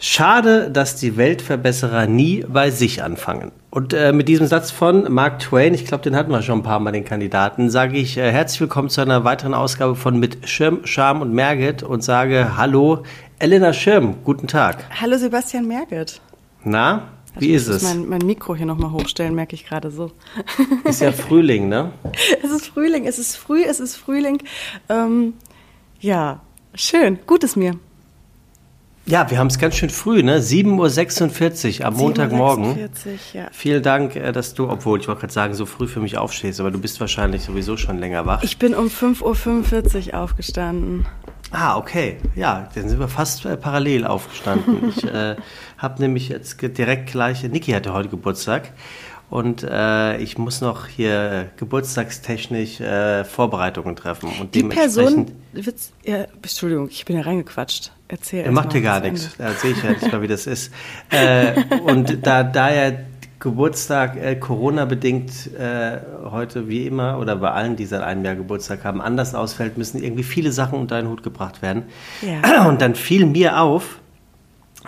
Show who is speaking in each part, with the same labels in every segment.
Speaker 1: Schade, dass die Weltverbesserer nie bei sich anfangen. Und äh, mit diesem Satz von Mark Twain, ich glaube, den hatten wir schon ein paar Mal, den Kandidaten, sage ich äh, herzlich willkommen zu einer weiteren Ausgabe von Mit Schirm, Scham und Merget und sage Hallo, Elena Schirm, guten Tag.
Speaker 2: Hallo, Sebastian Merget.
Speaker 1: Na, wie
Speaker 2: also,
Speaker 1: ist es?
Speaker 2: Mein, mein Mikro hier nochmal hochstellen, merke ich gerade so.
Speaker 1: Ist ja Frühling, ne?
Speaker 2: es ist Frühling, es ist früh, es ist Frühling. Ähm, ja, schön, gut ist mir.
Speaker 1: Ja, wir haben es ganz schön früh, ne? 7.46 Uhr am Montagmorgen. 7.46 Uhr, ja. Vielen Dank, äh, dass du, obwohl ich wollte gerade sagen, so früh für mich aufstehst, aber du bist wahrscheinlich sowieso schon länger wach.
Speaker 2: Ich bin um 5.45 Uhr aufgestanden.
Speaker 1: Ah, okay. Ja, dann sind wir fast äh, parallel aufgestanden. ich äh, habe nämlich jetzt direkt gleich, Niki hatte heute Geburtstag und äh, ich muss noch hier geburtstagstechnisch äh, Vorbereitungen treffen. Und
Speaker 2: Die Person, Witz, ja, Entschuldigung, ich bin ja reingequatscht. Erzähl.
Speaker 1: Er macht dir gar nichts. Da sehe ich ja nicht mal, wie das ist. Äh, und da, da ja Geburtstag äh, Corona-bedingt äh, heute wie immer oder bei allen, die seit einem Jahr Geburtstag haben, anders ausfällt, müssen irgendwie viele Sachen unter einen Hut gebracht werden. Ja. Und dann fiel mir auf,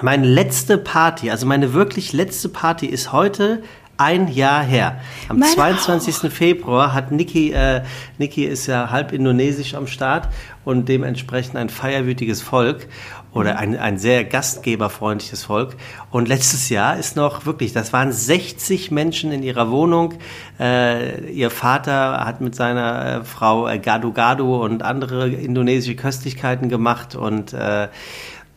Speaker 1: meine letzte Party, also meine wirklich letzte Party ist heute ein Jahr her. Am Meine 22. Auch. Februar hat Niki, äh, Niki ist ja halb indonesisch am Start und dementsprechend ein feierwütiges Volk oder ein, ein sehr gastgeberfreundliches Volk. Und letztes Jahr ist noch wirklich, das waren 60 Menschen in ihrer Wohnung. Äh, ihr Vater hat mit seiner äh, Frau äh, Gado Gado und andere indonesische Köstlichkeiten gemacht und äh,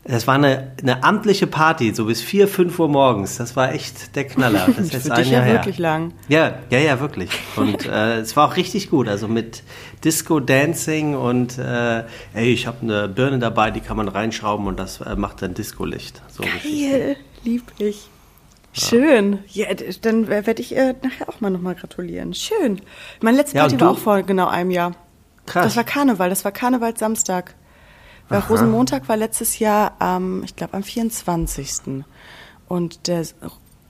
Speaker 1: das war eine, eine amtliche Party, so bis 4, 5 Uhr morgens. Das war echt der Knaller. Das ist
Speaker 2: jetzt ein Jahr ja her. wirklich lang.
Speaker 1: Ja, ja, ja, wirklich. Und äh, es war auch richtig gut. Also mit Disco Dancing und äh, ey, ich habe eine Birne dabei, die kann man reinschrauben und das äh, macht dann Disco-Licht.
Speaker 2: So Geil, lieb ich. Schön. Ja, dann werde ich äh, nachher auch mal nochmal gratulieren. Schön. Mein letzte Party ja, war auch vor genau einem Jahr. Krass. Das war Karneval, das war Karnevalsamstag. Weil Aha. Rosenmontag war letztes Jahr, ähm, ich glaube, am 24. Und der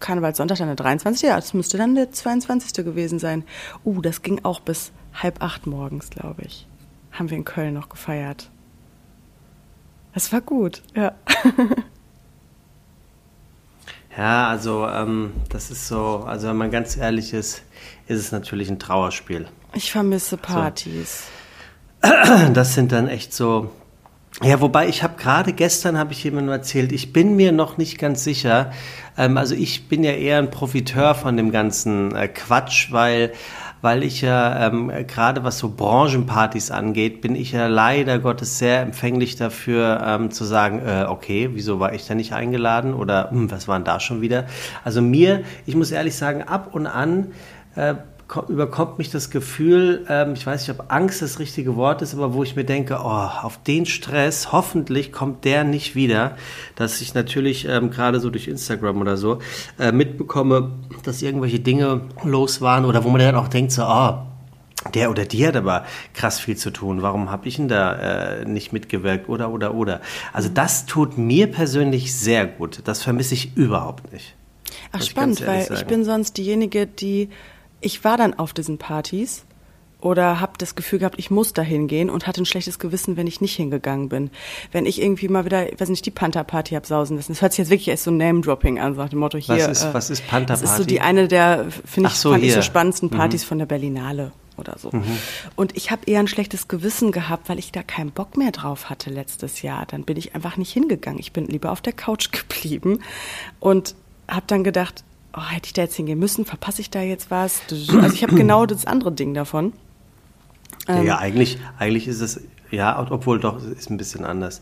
Speaker 2: Karnevalssonntag dann der 23. Ja, das müsste dann der 22. gewesen sein. Uh, das ging auch bis halb acht morgens, glaube ich. Haben wir in Köln noch gefeiert. Das war gut, ja.
Speaker 1: Ja, also ähm, das ist so, also wenn man ganz ehrlich ist, ist es natürlich ein Trauerspiel.
Speaker 2: Ich vermisse Partys.
Speaker 1: So. Das sind dann echt so, ja, wobei ich habe gerade gestern habe ich jemandem erzählt, ich bin mir noch nicht ganz sicher. Ähm, also ich bin ja eher ein Profiteur von dem ganzen äh, Quatsch, weil weil ich ja ähm, gerade was so Branchenpartys angeht, bin ich ja leider Gottes sehr empfänglich dafür ähm, zu sagen, äh, okay, wieso war ich da nicht eingeladen oder hm, was waren da schon wieder? Also mir, ich muss ehrlich sagen, ab und an äh, überkommt mich das Gefühl, ähm, ich weiß nicht, ob Angst das richtige Wort ist, aber wo ich mir denke, oh, auf den Stress, hoffentlich kommt der nicht wieder, dass ich natürlich ähm, gerade so durch Instagram oder so äh, mitbekomme, dass irgendwelche Dinge los waren oder wo man dann auch denkt, so, oh, der oder die hat aber krass viel zu tun. Warum habe ich denn da äh, nicht mitgewirkt? Oder, oder, oder. Also das tut mir persönlich sehr gut. Das vermisse ich überhaupt nicht.
Speaker 2: Ach, spannend, weil sagen. ich bin sonst diejenige, die ich war dann auf diesen Partys oder habe das Gefühl gehabt, ich muss da hingehen und hatte ein schlechtes Gewissen, wenn ich nicht hingegangen bin. Wenn ich irgendwie mal wieder, weiß nicht, die Panther-Party hab sausen lassen. Das hört sich jetzt wirklich erst so Name-Dropping an, sagt dem Motto hier.
Speaker 1: Was ist, äh, was ist Panther-Party? Das
Speaker 2: ist so die eine der, finde ich, so, fand ich so spannendsten mhm. Partys mhm. von der Berlinale oder so. Mhm. Und ich habe eher ein schlechtes Gewissen gehabt, weil ich da keinen Bock mehr drauf hatte letztes Jahr. Dann bin ich einfach nicht hingegangen. Ich bin lieber auf der Couch geblieben und habe dann gedacht, oh, hätte ich da jetzt hingehen müssen? Verpasse ich da jetzt was? Also ich habe genau das andere Ding davon.
Speaker 1: Ähm, ja, eigentlich, eigentlich ist es, ja, obwohl doch, ist ein bisschen anders.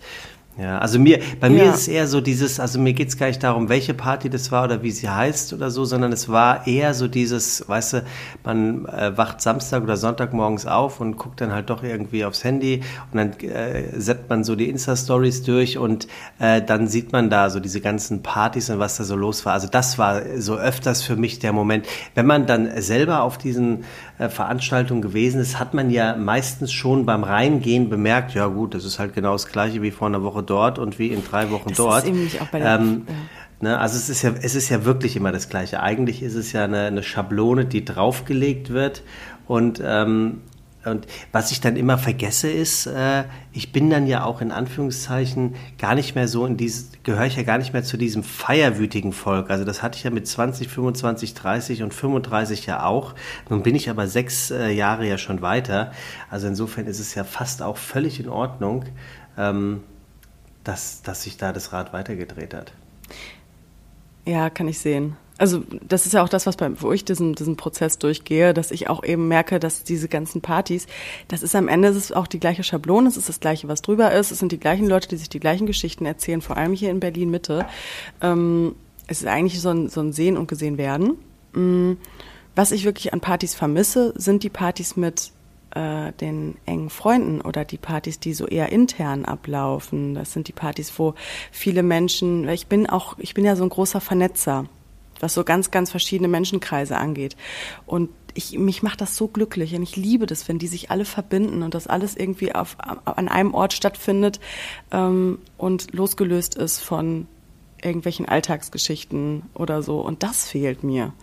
Speaker 1: Ja, also mir, bei ja. mir ist es eher so dieses, also mir geht es gar nicht darum, welche Party das war oder wie sie heißt oder so, sondern es war eher so dieses, weißt du, man äh, wacht Samstag oder Sonntag morgens auf und guckt dann halt doch irgendwie aufs Handy und dann äh, setzt man so die Insta-Stories durch und äh, dann sieht man da so diese ganzen Partys und was da so los war. Also das war so öfters für mich der Moment. Wenn man dann selber auf diesen äh, Veranstaltungen gewesen ist, hat man ja meistens schon beim Reingehen bemerkt, ja gut, das ist halt genau das gleiche wie vor einer Woche dort und wie in drei Wochen
Speaker 2: das
Speaker 1: dort.
Speaker 2: Ist eben auch bei der, ähm,
Speaker 1: ja. Ne, also es ist ja, es ist ja wirklich immer das Gleiche. Eigentlich ist es ja eine, eine Schablone, die draufgelegt wird und ähm, und was ich dann immer vergesse ist, äh, ich bin dann ja auch in Anführungszeichen gar nicht mehr so in dieses, gehöre ich ja gar nicht mehr zu diesem feierwütigen Volk. Also das hatte ich ja mit 20, 25, 30 und 35 ja auch. Nun bin ich aber sechs äh, Jahre ja schon weiter. Also insofern ist es ja fast auch völlig in Ordnung, ähm, dass, dass sich da das Rad weitergedreht hat.
Speaker 2: Ja, kann ich sehen also das ist ja auch das, was beim, wo ich diesen, diesen Prozess durchgehe, dass ich auch eben merke, dass diese ganzen Partys, das ist am Ende ist auch die gleiche Schablone, es ist das gleiche, was drüber ist, es sind die gleichen Leute, die sich die gleichen Geschichten erzählen, vor allem hier in Berlin Mitte. Ähm, es ist eigentlich so ein, so ein Sehen und Gesehen werden. Mm, was ich wirklich an Partys vermisse, sind die Partys mit äh, den engen Freunden oder die Partys, die so eher intern ablaufen. Das sind die Partys, wo viele Menschen, ich bin auch, ich bin ja so ein großer Vernetzer was so ganz, ganz verschiedene Menschenkreise angeht. Und ich, mich macht das so glücklich und ich liebe das, wenn die sich alle verbinden und das alles irgendwie auf, an einem Ort stattfindet ähm, und losgelöst ist von irgendwelchen Alltagsgeschichten oder so. Und das fehlt mir.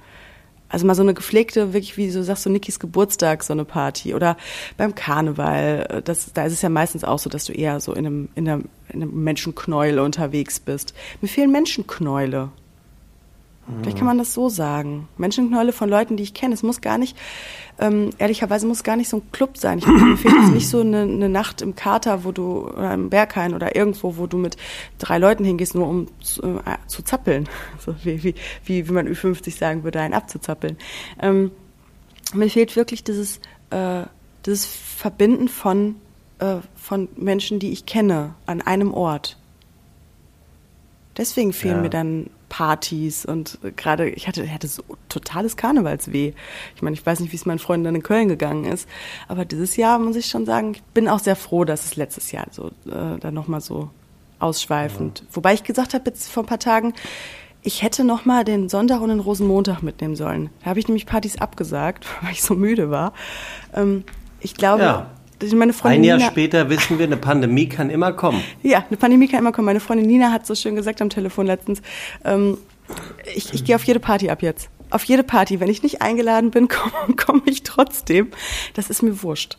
Speaker 2: Also mal so eine gepflegte, wirklich wie du sagst, so Nikis Geburtstag, so eine Party oder beim Karneval. Das, da ist es ja meistens auch so, dass du eher so in einem, in einem, in einem Menschenknäuel unterwegs bist. Mir fehlen Menschenknäule. Vielleicht kann man das so sagen. Menschenknäule von Leuten, die ich kenne. Es muss gar nicht, ähm, ehrlicherweise muss gar nicht so ein Club sein. Ich mir fehlt jetzt nicht so eine, eine Nacht im Kater, wo du, oder im Berghain oder irgendwo, wo du mit drei Leuten hingehst, nur um zu, äh, zu zappeln. So wie, wie, wie, wie man Ü50 sagen würde, einen abzuzappeln. Ähm, mir fehlt wirklich dieses, äh, dieses Verbinden von, äh, von Menschen, die ich kenne, an einem Ort. Deswegen fehlen ja. mir dann Partys und gerade, ich hatte, ich hatte so totales Karnevalsweh. Ich meine, ich weiß nicht, wie es meinen Freunden dann in Köln gegangen ist, aber dieses Jahr muss ich schon sagen, ich bin auch sehr froh, dass es letztes Jahr so äh, dann nochmal so ausschweifend. Ja. Wobei ich gesagt habe jetzt vor ein paar Tagen, ich hätte noch mal den Sonntag und den Rosenmontag mitnehmen sollen. Da habe ich nämlich Partys abgesagt, weil ich so müde war. Ähm, ich glaube,
Speaker 1: ja. Meine Freundin Ein Jahr Nina, später wissen wir, eine Pandemie kann immer kommen.
Speaker 2: Ja, eine Pandemie kann immer kommen. Meine Freundin Nina hat so schön gesagt am Telefon letztens, ähm, ich, ich gehe auf jede Party ab jetzt. Auf jede Party. Wenn ich nicht eingeladen bin, komme komm ich trotzdem. Das ist mir wurscht.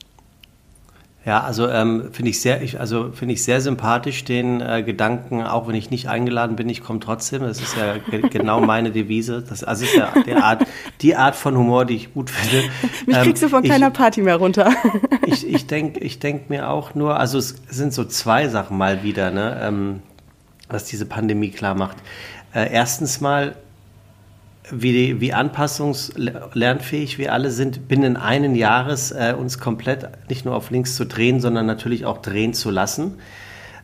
Speaker 1: Ja, also ähm, finde ich sehr, ich, also finde ich sehr sympathisch den äh, Gedanken, auch wenn ich nicht eingeladen bin, ich komme trotzdem. Das ist ja ge genau meine Devise. Das also ist ja die Art, die Art von Humor, die ich gut finde.
Speaker 2: Mich ähm, kriegst du von ich, keiner Party mehr runter.
Speaker 1: ich ich denke ich denk mir auch nur, also es sind so zwei Sachen mal wieder, ne, ähm, was diese Pandemie klar macht. Äh, erstens mal wie, wie anpassungslernfähig wir alle sind, binnen einen Jahres äh, uns komplett nicht nur auf links zu drehen, sondern natürlich auch drehen zu lassen.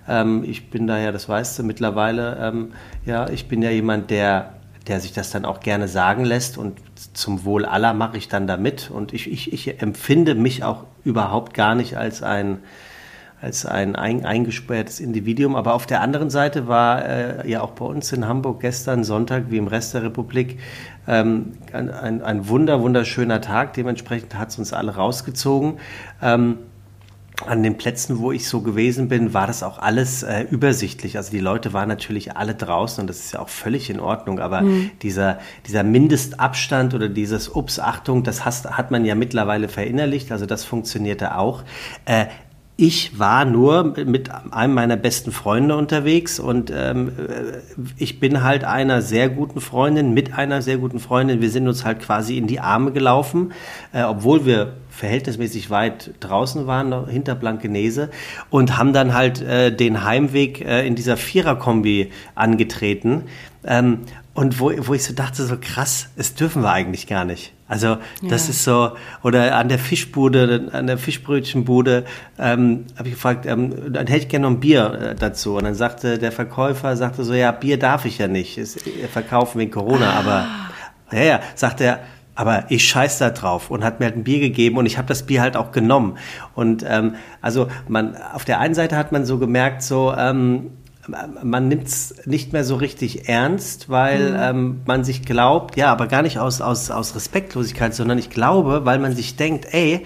Speaker 1: Ähm, ich bin da ja, das weißt du, mittlerweile, ähm, ja, ich bin ja jemand, der, der sich das dann auch gerne sagen lässt und zum Wohl aller mache ich dann damit und ich, ich, ich empfinde mich auch überhaupt gar nicht als ein als ein eingesperrtes Individuum. Aber auf der anderen Seite war äh, ja auch bei uns in Hamburg gestern Sonntag, wie im Rest der Republik, ähm, ein, ein, ein, wunder, wunderschöner Tag. Dementsprechend hat es uns alle rausgezogen. Ähm, an den Plätzen, wo ich so gewesen bin, war das auch alles äh, übersichtlich. Also die Leute waren natürlich alle draußen und das ist ja auch völlig in Ordnung. Aber mhm. dieser, dieser Mindestabstand oder dieses Ups, Achtung, das hast, hat man ja mittlerweile verinnerlicht. Also das funktionierte auch. Äh, ich war nur mit einem meiner besten Freunde unterwegs und ähm, ich bin halt einer sehr guten Freundin mit einer sehr guten Freundin. Wir sind uns halt quasi in die Arme gelaufen, äh, obwohl wir verhältnismäßig weit draußen waren, hinter Blankenese, und haben dann halt äh, den Heimweg äh, in dieser Viererkombi angetreten. Ähm, und wo, wo ich so dachte, so krass, es dürfen wir eigentlich gar nicht. Also das ja. ist so, oder an der Fischbude, an der Fischbrötchenbude, ähm, habe ich gefragt, ähm, dann hätte ich gerne noch ein Bier äh, dazu. Und dann sagte der Verkäufer, sagte so, ja, Bier darf ich ja nicht, ist, verkaufen wegen Corona, ah. aber ja, ja, sagt er, aber ich scheiß da drauf und hat mir halt ein Bier gegeben und ich habe das Bier halt auch genommen. Und ähm, also man auf der einen Seite hat man so gemerkt, so ähm, man nimmt es nicht mehr so richtig ernst, weil mhm. ähm, man sich glaubt, ja, aber gar nicht aus, aus, aus Respektlosigkeit, sondern ich glaube, weil man sich denkt, ey,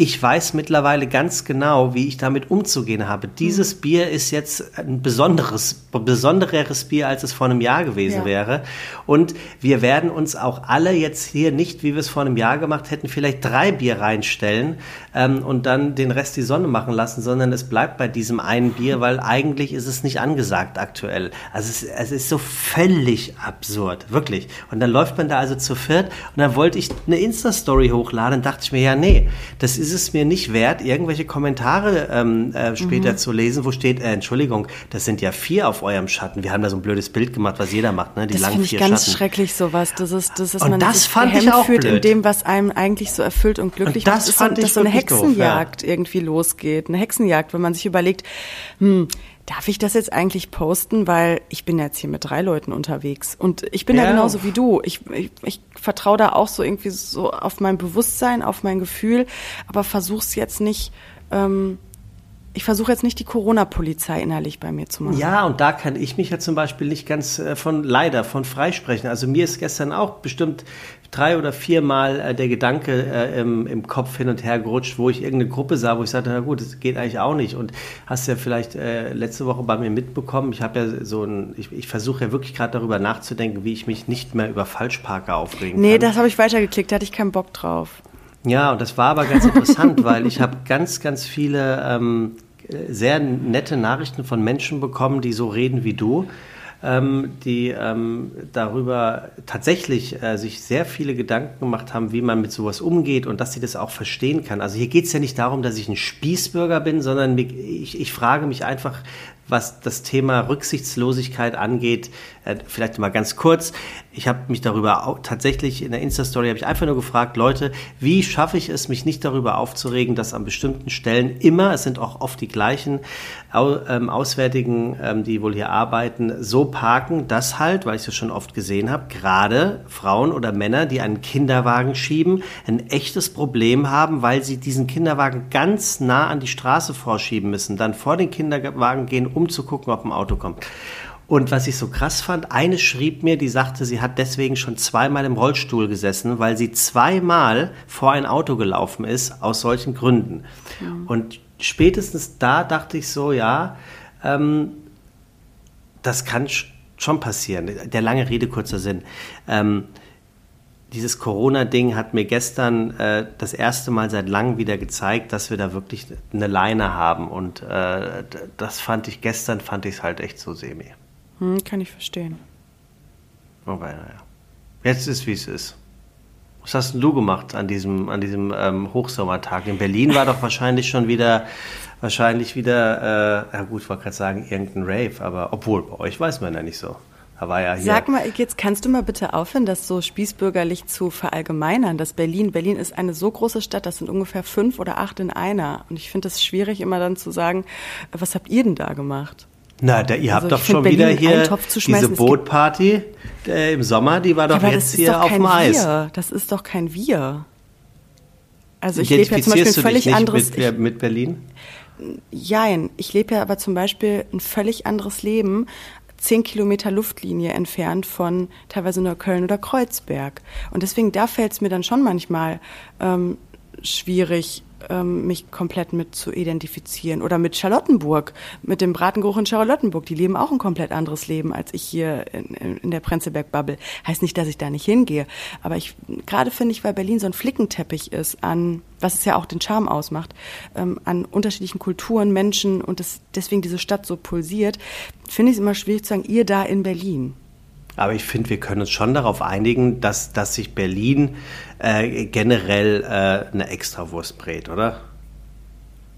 Speaker 1: ich weiß mittlerweile ganz genau, wie ich damit umzugehen habe. Dieses mhm. Bier ist jetzt ein besonderes, besondereres Bier, als es vor einem Jahr gewesen ja. wäre. Und wir werden uns auch alle jetzt hier nicht, wie wir es vor einem Jahr gemacht hätten, vielleicht drei Bier reinstellen ähm, und dann den Rest die Sonne machen lassen, sondern es bleibt bei diesem einen Bier, weil eigentlich ist es nicht angesagt aktuell. Also es, es ist so völlig absurd, wirklich. Und dann läuft man da also zu viert und dann wollte ich eine Insta-Story hochladen, dachte ich mir, ja, nee, das ist es mir nicht wert, irgendwelche Kommentare ähm, äh, später mhm. zu lesen, wo steht, äh, Entschuldigung, das sind ja vier auf eurem Schatten. Wir haben da so ein blödes Bild gemacht, was jeder macht, ne?
Speaker 2: Die das langen vier ich ganz
Speaker 1: Schatten.
Speaker 2: schrecklich sowas. Das ist, das ist
Speaker 1: und man das sich fand ich auch
Speaker 2: fühlt
Speaker 1: blöd.
Speaker 2: in dem, was einem eigentlich so erfüllt und glücklich
Speaker 1: und das
Speaker 2: macht.
Speaker 1: Fand
Speaker 2: ist,
Speaker 1: ich
Speaker 2: dass so eine Hexenjagd
Speaker 1: doof,
Speaker 2: ja. irgendwie losgeht. Eine Hexenjagd, wenn man sich überlegt, hm, darf ich das jetzt eigentlich posten? Weil ich bin jetzt hier mit drei Leuten unterwegs und ich bin ja, ja genauso wie du. Ich, ich, ich vertraue da auch so irgendwie so auf mein Bewusstsein, auf mein Gefühl, aber versuch's jetzt nicht. Ähm, ich versuche jetzt nicht die Corona-Polizei innerlich bei mir zu machen.
Speaker 1: Ja, und da kann ich mich ja zum Beispiel nicht ganz äh, von leider von freisprechen. Also mir ist gestern auch bestimmt drei oder viermal äh, der Gedanke äh, im, im Kopf hin und her gerutscht, wo ich irgendeine Gruppe sah, wo ich sagte, na gut, das geht eigentlich auch nicht. Und hast ja vielleicht äh, letzte Woche bei mir mitbekommen, ich habe ja so ein, ich, ich versuche ja wirklich gerade darüber nachzudenken, wie ich mich nicht mehr über Falschparker aufregen
Speaker 2: nee,
Speaker 1: kann.
Speaker 2: Nee, das habe ich weitergeklickt, da hatte ich keinen Bock drauf.
Speaker 1: Ja, und das war aber ganz interessant, weil ich habe ganz, ganz viele ähm, sehr nette Nachrichten von Menschen bekommen, die so reden wie du. Ähm, die ähm, darüber tatsächlich äh, sich sehr viele Gedanken gemacht haben, wie man mit sowas umgeht und dass sie das auch verstehen kann. Also hier geht es ja nicht darum, dass ich ein Spießbürger bin, sondern ich, ich frage mich einfach, was das Thema Rücksichtslosigkeit angeht, äh, vielleicht mal ganz kurz. Ich habe mich darüber auch, tatsächlich in der Insta-Story habe ich einfach nur gefragt, Leute, wie schaffe ich es, mich nicht darüber aufzuregen, dass an bestimmten Stellen immer, es sind auch oft die gleichen Au, ähm, Auswärtigen, ähm, die wohl hier arbeiten, so parken, dass halt, weil ich es schon oft gesehen habe, gerade Frauen oder Männer, die einen Kinderwagen schieben, ein echtes Problem haben, weil sie diesen Kinderwagen ganz nah an die Straße vorschieben müssen, dann vor den Kinderwagen gehen, um zu gucken, ob ein Auto kommt. Und was ich so krass fand, eine schrieb mir, die sagte, sie hat deswegen schon zweimal im Rollstuhl gesessen, weil sie zweimal vor ein Auto gelaufen ist, aus solchen Gründen. Mhm. Und spätestens da dachte ich so, ja, ähm, das kann schon passieren. Der lange Rede, kurzer Sinn. Ähm, dieses Corona-Ding hat mir gestern äh, das erste Mal seit langem wieder gezeigt, dass wir da wirklich eine Leine haben. Und äh, das fand ich gestern, fand ich es halt echt so semi.
Speaker 2: Hm, kann ich verstehen.
Speaker 1: Wobei, naja. Jetzt ist, wie es ist. Was hast denn du gemacht an diesem, an diesem ähm, Hochsommertag? In Berlin war doch wahrscheinlich schon wieder, wahrscheinlich wieder, äh, ja gut, ich wollte gerade sagen, irgendein Rave, aber obwohl, bei euch weiß man ja nicht so. Da war ja hier.
Speaker 2: Sag mal, jetzt kannst du mal bitte aufhören, das so spießbürgerlich zu verallgemeinern, dass Berlin, Berlin ist eine so große Stadt, das sind ungefähr fünf oder acht in einer. Und ich finde es schwierig, immer dann zu sagen, was habt ihr denn da gemacht?
Speaker 1: Na, da, ihr also habt doch schon Berlin wieder hier diese Bootparty äh, im Sommer, die war doch ja, jetzt hier auf dem Eis.
Speaker 2: Wir. Das ist doch kein Wir. Also ich lebe ja zum Beispiel ein völlig anderes
Speaker 1: mit, mit Berlin.
Speaker 2: Jein, ich lebe ja aber zum Beispiel ein völlig anderes Leben, zehn Kilometer Luftlinie entfernt von teilweise nur Köln oder Kreuzberg. Und deswegen da fällt es mir dann schon manchmal ähm, schwierig, ähm, mich komplett mit zu identifizieren. Oder mit Charlottenburg, mit dem Bratengeruch in Charlottenburg. Die leben auch ein komplett anderes Leben als ich hier in, in der Prenzlberg-Bubble. Heißt nicht, dass ich da nicht hingehe. Aber ich, gerade finde ich, weil Berlin so ein Flickenteppich ist an, was es ja auch den Charme ausmacht, ähm, an unterschiedlichen Kulturen, Menschen und das, deswegen diese Stadt so pulsiert, finde ich es immer schwierig zu sagen, ihr da in Berlin.
Speaker 1: Aber ich finde, wir können uns schon darauf einigen, dass, dass sich Berlin äh, generell äh, eine Extrawurst brät, oder?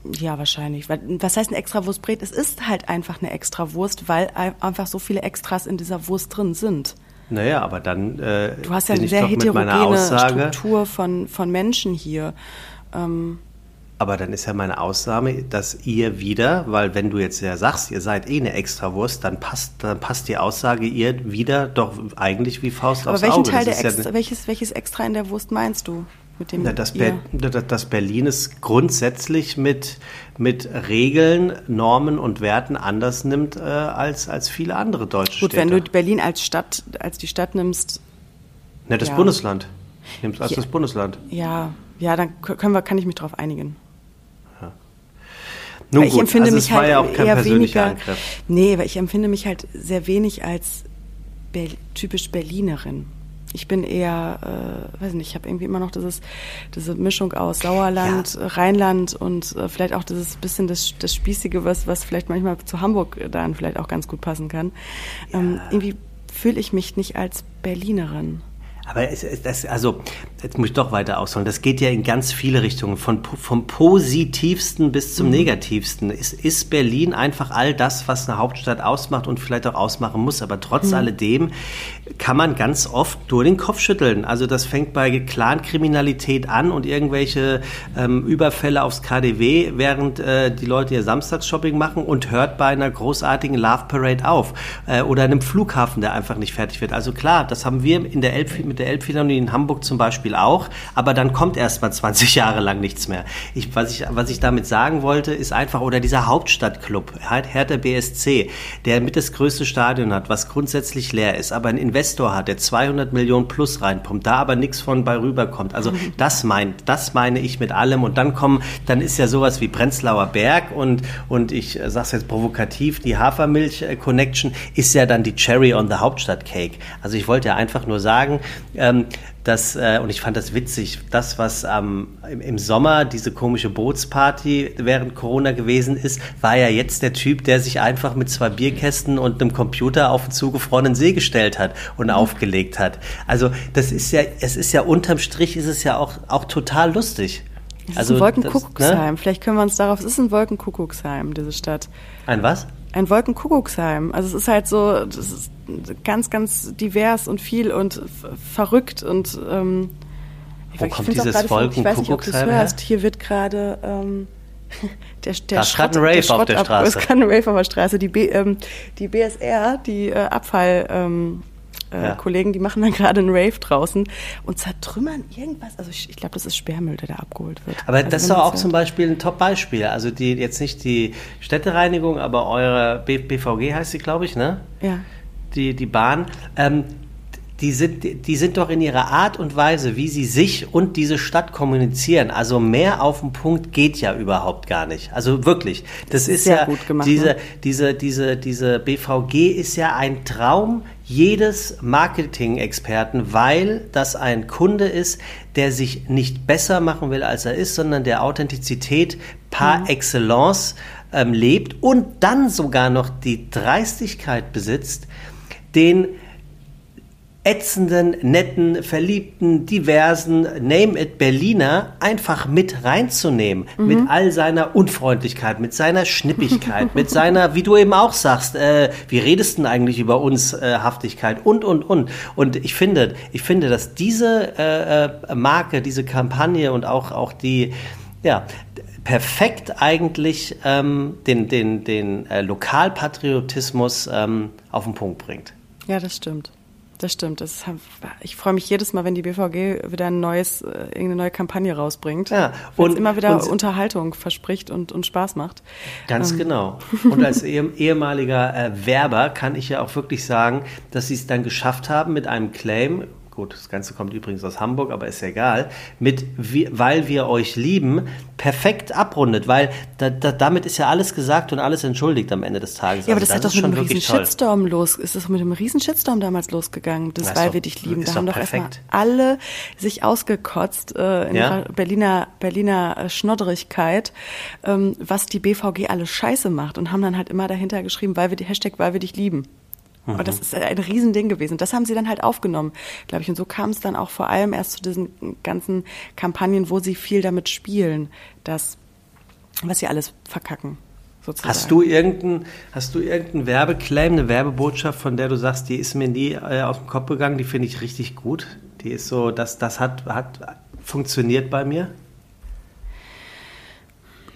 Speaker 2: Ja, wahrscheinlich. Was heißt eine Extrawurstbrät? Es ist halt einfach eine Extrawurst, weil einfach so viele Extras in dieser Wurst drin sind.
Speaker 1: Naja, aber dann. Äh,
Speaker 2: du hast ja eine sehr heterogene Struktur von, von Menschen hier. Ähm,
Speaker 1: aber dann ist ja meine Aussage, dass ihr wieder, weil wenn du jetzt ja sagst, ihr seid eh eine Extrawurst, dann passt, dann passt die Aussage ihr wieder doch eigentlich wie Faust
Speaker 2: Aber
Speaker 1: aufs
Speaker 2: welchen
Speaker 1: Auge.
Speaker 2: Teil der Extra, ja welches, welches Extra in der Wurst meinst du?
Speaker 1: Mit dem Na, das, Ber das Berlin ist grundsätzlich mit, mit Regeln, Normen und Werten anders nimmt äh, als, als viele andere deutsche
Speaker 2: Gut,
Speaker 1: Städte.
Speaker 2: wenn du Berlin als Stadt, als die Stadt nimmst.
Speaker 1: Na, das ja. Bundesland. Nimmst als ja. das Bundesland.
Speaker 2: Ja, ja, dann können wir, kann ich mich darauf einigen.
Speaker 1: Ja. Nun
Speaker 2: weil ich
Speaker 1: gut,
Speaker 2: empfinde
Speaker 1: also
Speaker 2: mich
Speaker 1: es war
Speaker 2: halt
Speaker 1: ja auch kein
Speaker 2: eher weniger.
Speaker 1: Angriff.
Speaker 2: Nee, weil ich empfinde mich halt sehr wenig als Ber typisch Berlinerin. Ich bin eher, äh, weiß nicht, ich habe irgendwie immer noch dieses, diese Mischung aus Sauerland,
Speaker 1: Ja.
Speaker 2: Rheinland und äh, vielleicht auch dieses bisschen das, das Spießige, was, was vielleicht manchmal zu Hamburg dann vielleicht auch ganz gut passen kann. Ähm, irgendwie fühle ich mich nicht als Berlinerin.
Speaker 1: Aber es, das, also, jetzt muss ich doch weiter ausholen. Das geht ja in ganz viele Richtungen. Von, vom Positivsten bis zum Negativsten. Ist, ist Berlin einfach all das, was eine Hauptstadt ausmacht und vielleicht auch ausmachen muss. Aber trotz alledem kann man ganz oft nur den Kopf schütteln. Also das fängt bei Clankriminalität an und irgendwelche ähm, Überfälle aufs KDW, während äh, die Leute ihr Samstagsshopping machen und hört bei einer großartigen Love Parade auf. Äh, oder einem Flughafen, der einfach nicht fertig wird. Also klar, das haben wir in der Elb, mit der Elbphilharmonie in Hamburg zum Beispiel auch, aber dann kommt erst mal 20 Jahre lang nichts mehr. Ich, was, ich, was ich damit sagen wollte, ist einfach, oder dieser Hauptstadtclub, Her- Hertha BSC, der mit das größte Stadion hat, was grundsätzlich leer ist, aber einen Investor hat, der 200 Millionen plus reinpumpt, da aber nichts von bei rüberkommt. Also das meint, das meine ich mit allem. Und dann kommen, dann ist ja sowas wie Prenzlauer Berg und, und ich sag's jetzt provokativ, die Hafermilch-Connection ist ja dann die Cherry on the Hauptstadt-Cake. Also ich wollte ja einfach nur sagen, ähm, dass, äh, und ich fand das witzig, das, was ähm, im, im Sommer diese komische Bootsparty während Corona gewesen ist, war ja jetzt der Typ, der sich einfach mit zwei Bierkästen und einem Computer auf den zugefrorenen See gestellt hat und aufgelegt hat. Also das ist ja, es ist ja unterm Strich ist es ja auch, auch total lustig.
Speaker 2: Es
Speaker 1: also
Speaker 2: ist ein
Speaker 1: das,
Speaker 2: Wolkenkuckucksheim.
Speaker 1: ne?
Speaker 2: Vielleicht können wir uns darauf. Es ist ein Wolkenkuckucksheim, diese Stadt.
Speaker 1: Ein was?
Speaker 2: Ein Wolkenkuckucksheim. Also es ist halt so, das ist ganz, ganz divers und viel und verrückt und ähm, ich
Speaker 1: Wo
Speaker 2: ich
Speaker 1: kommt dieses
Speaker 2: gerade verrückt. Ich weiß nicht, ob du es
Speaker 1: Wolkenkuckucksheim her?
Speaker 2: hörst. Hier wird gerade ähm, der, der
Speaker 1: Da grad ein
Speaker 2: der
Speaker 1: Rave auf der
Speaker 2: ab-
Speaker 1: Straße.
Speaker 2: Es ist gerade ein Rave auf der Straße. Die, B, ähm, die BSR, die äh, Abfall ähm, äh,
Speaker 1: Ja.
Speaker 2: Kollegen, die machen dann gerade einen Rave draußen und zertrümmern irgendwas. Also ich, ich glaube, das ist Sperrmüll, der da abgeholt wird.
Speaker 1: Aber
Speaker 2: also
Speaker 1: das ist doch auch zum Beispiel ein Top-Beispiel. Also die jetzt nicht die Städtereinigung, aber eure B BVG heißt sie, glaube ich, ne?
Speaker 2: Ja.
Speaker 1: Die, die Bahn. Ähm, die sind, die sind doch in ihrer Art und Weise, wie sie sich und diese Stadt kommunizieren. Also mehr auf den Punkt geht ja überhaupt gar nicht. Also wirklich. Das, ist
Speaker 2: sehr
Speaker 1: ja
Speaker 2: gut gemacht,
Speaker 1: diese,
Speaker 2: ne?
Speaker 1: diese, diese, diese BVG ist ja ein Traum jedes Marketing-Experten, weil das ein Kunde ist, der sich nicht besser machen will, als er ist, sondern der Authentizität par excellence ähm, lebt und dann sogar noch die Dreistigkeit besitzt, den ätzenden, netten, verliebten, diversen, name it Berliner einfach mit reinzunehmen. Mit all seiner Unfreundlichkeit, mit seiner Schnippigkeit, mit seiner, wie du eben auch sagst, äh, wie redest du denn eigentlich über uns, äh, Haftigkeit und, und, und. Und ich finde, ich finde, dass diese äh, äh, Marke, diese Kampagne und auch, auch die, ja, perfekt eigentlich ähm, den, den, den äh, Lokalpatriotismus ähm, auf den Punkt bringt.
Speaker 2: Ja, das stimmt. Das stimmt. Das ich freue mich jedes Mal, wenn die BVG wieder ein neues, äh, irgendeine neue Kampagne rausbringt.
Speaker 1: Ja,
Speaker 2: und immer wieder
Speaker 1: und-
Speaker 2: Unterhaltung verspricht und, und Spaß macht.
Speaker 1: Ganz genau. Und als ehe, ehemaliger äh, Werber kann ich ja auch wirklich sagen, dass sie es dann geschafft haben mit einem Claim. Gut, das Ganze kommt übrigens aus Hamburg, aber ist ja egal. Mit weil wir euch lieben, perfekt abrundet, weil da, da, damit ist ja alles gesagt und alles entschuldigt am Ende des Tages.
Speaker 2: Ja, aber
Speaker 1: Also
Speaker 2: das, hat doch mit einem riesen. Shitstorm los, ist das mit einem riesen Shitstorm damals losgegangen, das weil
Speaker 1: doch-
Speaker 2: wir dich lieben. Da haben doch erstmal alle sich ausgekotzt äh, in
Speaker 1: Ja.
Speaker 2: Berliner, Berliner äh, Schnodderigkeit, ähm, was die BVG alles scheiße macht und haben dann halt immer dahinter geschrieben, weil wir die Hashtag, weil wir dich lieben. Und
Speaker 1: Mhm.
Speaker 2: das ist ein Riesending gewesen. Das haben sie dann halt aufgenommen, glaube ich. Und so kam es dann auch vor allem erst zu diesen ganzen Kampagnen, wo sie viel damit spielen, dass, was sie alles verkacken. Sozusagen.
Speaker 1: Hast du irgendeinen, hast du irgendeinen Werbeclaim, eine Werbebotschaft, von der du sagst, die ist mir nie äh, aus dem Kopf gegangen, die finde ich richtig gut. Die ist so, das, das hat, hat funktioniert bei mir.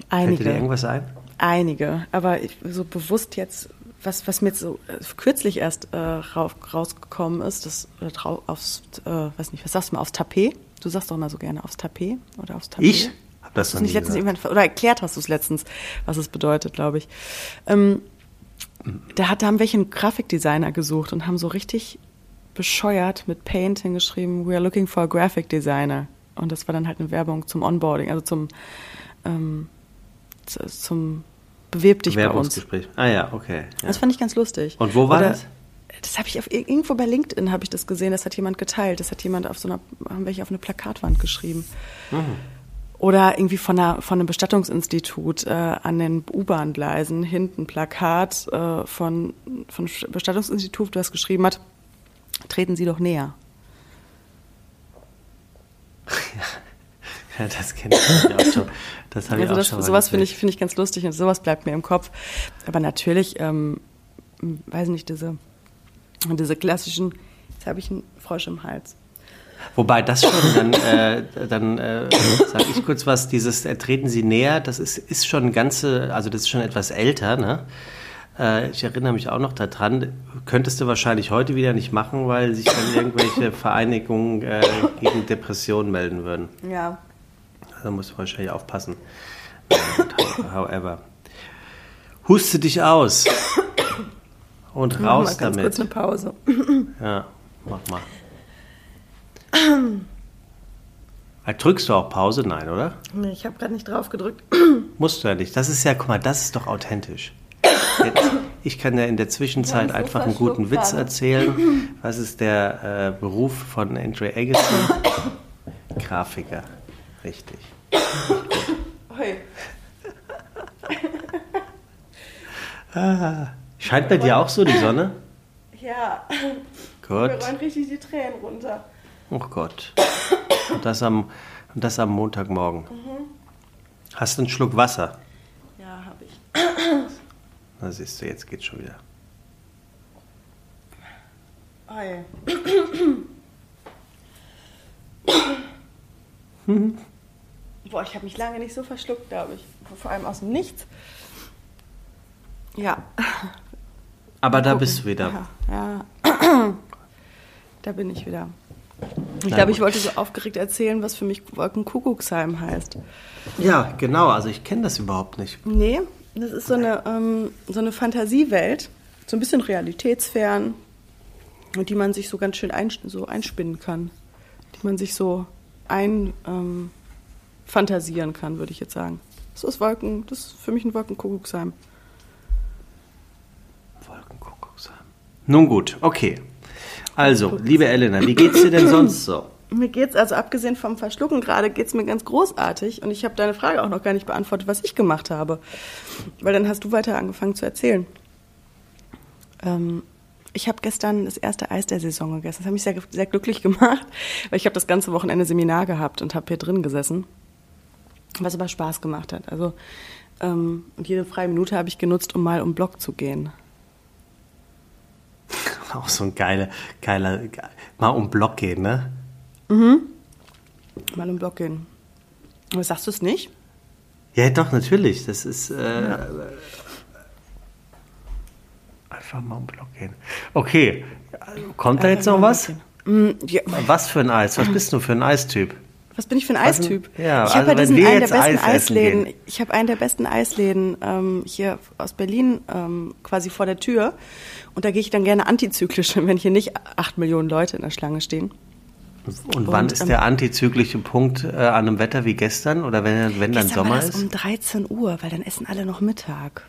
Speaker 1: Fällt dir
Speaker 2: Einige.
Speaker 1: irgendwas ein?
Speaker 2: Einige, aber ich, so bewusst jetzt, was, was mir jetzt so äh, kürzlich erst äh, rausgekommen ist, das drau, aufs, äh, weiß nicht, was sagst du mal, aufs Tapet? Du sagst doch mal so gerne aufs Tapet oder aufs Tapet.
Speaker 1: Ich hab das
Speaker 2: du's nicht letztens irgendwann, oder erklärt hast du es letztens, was es bedeutet, glaube ich. Ähm, da, hat, da haben welche einen Grafikdesigner gesucht und haben so richtig bescheuert mit Paint hingeschrieben, we are looking for a graphic designer. Und das war dann halt eine Werbung zum Onboarding, also zum, ähm, zum Bewirb dich bei uns.
Speaker 1: Ah ja, okay. Ja.
Speaker 2: Das fand ich ganz lustig.
Speaker 1: Und wo war Oder, das?
Speaker 2: Das habe ich auf, irgendwo bei LinkedIn habe ich das gesehen. Das hat jemand geteilt. Das hat jemand auf so einer, haben welche auf eine Plakatwand geschrieben. Mhm. Oder irgendwie von, einer, von einem Bestattungsinstitut äh, an den U-Bahn-Gleisen hinten Plakat äh, von, von Bestattungsinstitut, das geschrieben hat, treten Sie doch näher.
Speaker 1: Ja, das kenne ich auch schon. Das habe also ich auch das, schon
Speaker 2: Sowas finde ich, find ich ganz lustig und sowas bleibt mir im Kopf. Aber natürlich, ähm, weiß nicht, diese, diese klassischen, jetzt habe ich einen Frosch im Hals.
Speaker 1: Wobei das schon, dann, äh, dann äh, sage ich kurz was, dieses äh, Treten Sie näher, das ist, ist schon ganze, also das ist schon etwas älter, ne? Äh, ich erinnere mich auch noch daran, könntest du wahrscheinlich heute wieder nicht machen, weil sich dann irgendwelche Vereinigungen äh, gegen Depressionen melden würden.
Speaker 2: Ja.
Speaker 1: Da musst du wahrscheinlich aufpassen. However. Huste dich aus. Und raus
Speaker 2: mach mal
Speaker 1: ganz
Speaker 2: damit. kurz eine Pause.
Speaker 1: Ja, mach mal. Äh, drückst du auch Pause? Nein, oder?
Speaker 2: Nee, ich habe gerade nicht drauf gedrückt.
Speaker 1: Musst du ja nicht. Das ist ja, guck mal, das ist doch authentisch. Jetzt, ich kann ja in der Zwischenzeit einfach einen guten Witz erzählen. Was ist der äh, Beruf von Andre Agassi? Grafiker. Richtig. Hoi. ah, scheint bei dir auch so die Sonne?
Speaker 2: Ja.
Speaker 1: Gut. Mir
Speaker 2: rollen richtig die Tränen runter.
Speaker 1: Oh Gott. Und das am, und das am Montagmorgen. Mhm. Hast du einen Schluck Wasser?
Speaker 2: Ja, habe ich.
Speaker 1: Na siehst du, jetzt geht's schon wieder.
Speaker 2: Ei. Boah, ich habe mich lange nicht so verschluckt, glaube ich. Vor allem aus dem Nichts. Ja.
Speaker 1: Aber da bist du wieder.
Speaker 2: Ja, ja. da bin ich wieder. Ich glaube, ich wollte so aufgeregt erzählen, was für mich Wolkenkuckucksheim heißt.
Speaker 1: Ja, genau. Also ich kenne das überhaupt nicht.
Speaker 2: Nee, das ist so eine, ähm, so eine Fantasiewelt, so ein bisschen realitätsfern, die man sich so ganz schön ein, so einspinnen kann. Die man sich so ein, ähm, fantasieren kann, würde ich jetzt sagen. Das ist Wolken, das ist für mich ein Wolkenkuckucksheim.
Speaker 1: Wolkenkuckucksheim. Nun gut, okay. Also, liebe Elena, wie geht's dir denn sonst so?
Speaker 2: Mir geht's also abgesehen vom Verschlucken gerade geht's mir ganz großartig und ich habe deine Frage auch noch gar nicht beantwortet, was ich gemacht habe, weil dann hast du weiter angefangen zu erzählen. Ähm, ich habe gestern das erste Eis der Saison gegessen. Das hat mich sehr, sehr glücklich gemacht, weil ich habe das ganze Wochenende Seminar gehabt und habe hier drin gesessen, was aber Spaß gemacht hat. Also ähm, und jede freie Minute habe ich genutzt, um mal um Block zu gehen.
Speaker 1: Auch so ein geiler, geiler, mal um Block gehen, ne?
Speaker 2: Mhm. Mal um Block gehen. Aber sagst du es nicht?
Speaker 1: Ja, doch, natürlich. Das ist äh, ja. einfach mal um Block gehen. Okay, kommt da jetzt noch was?
Speaker 2: Mm, ja.
Speaker 1: Was für ein Eis? Was bist du für ein Eistyp?
Speaker 2: Was bin ich für ein Eistyp?
Speaker 1: Ja,
Speaker 2: ich habe
Speaker 1: also,
Speaker 2: diesen einen der besten
Speaker 1: Eis
Speaker 2: Eisläden. Ich habe einen der besten Eisläden ähm, hier aus Berlin ähm, quasi vor der Tür. Und da gehe ich dann gerne antizyklisch, wenn hier nicht acht Millionen Leute in der Schlange stehen.
Speaker 1: Und wann und, ist ähm, der antizyklische Punkt äh, an einem Wetter wie gestern oder wenn, wenn dann Sommer ist?
Speaker 2: um 13 Uhr, weil dann essen alle noch Mittag.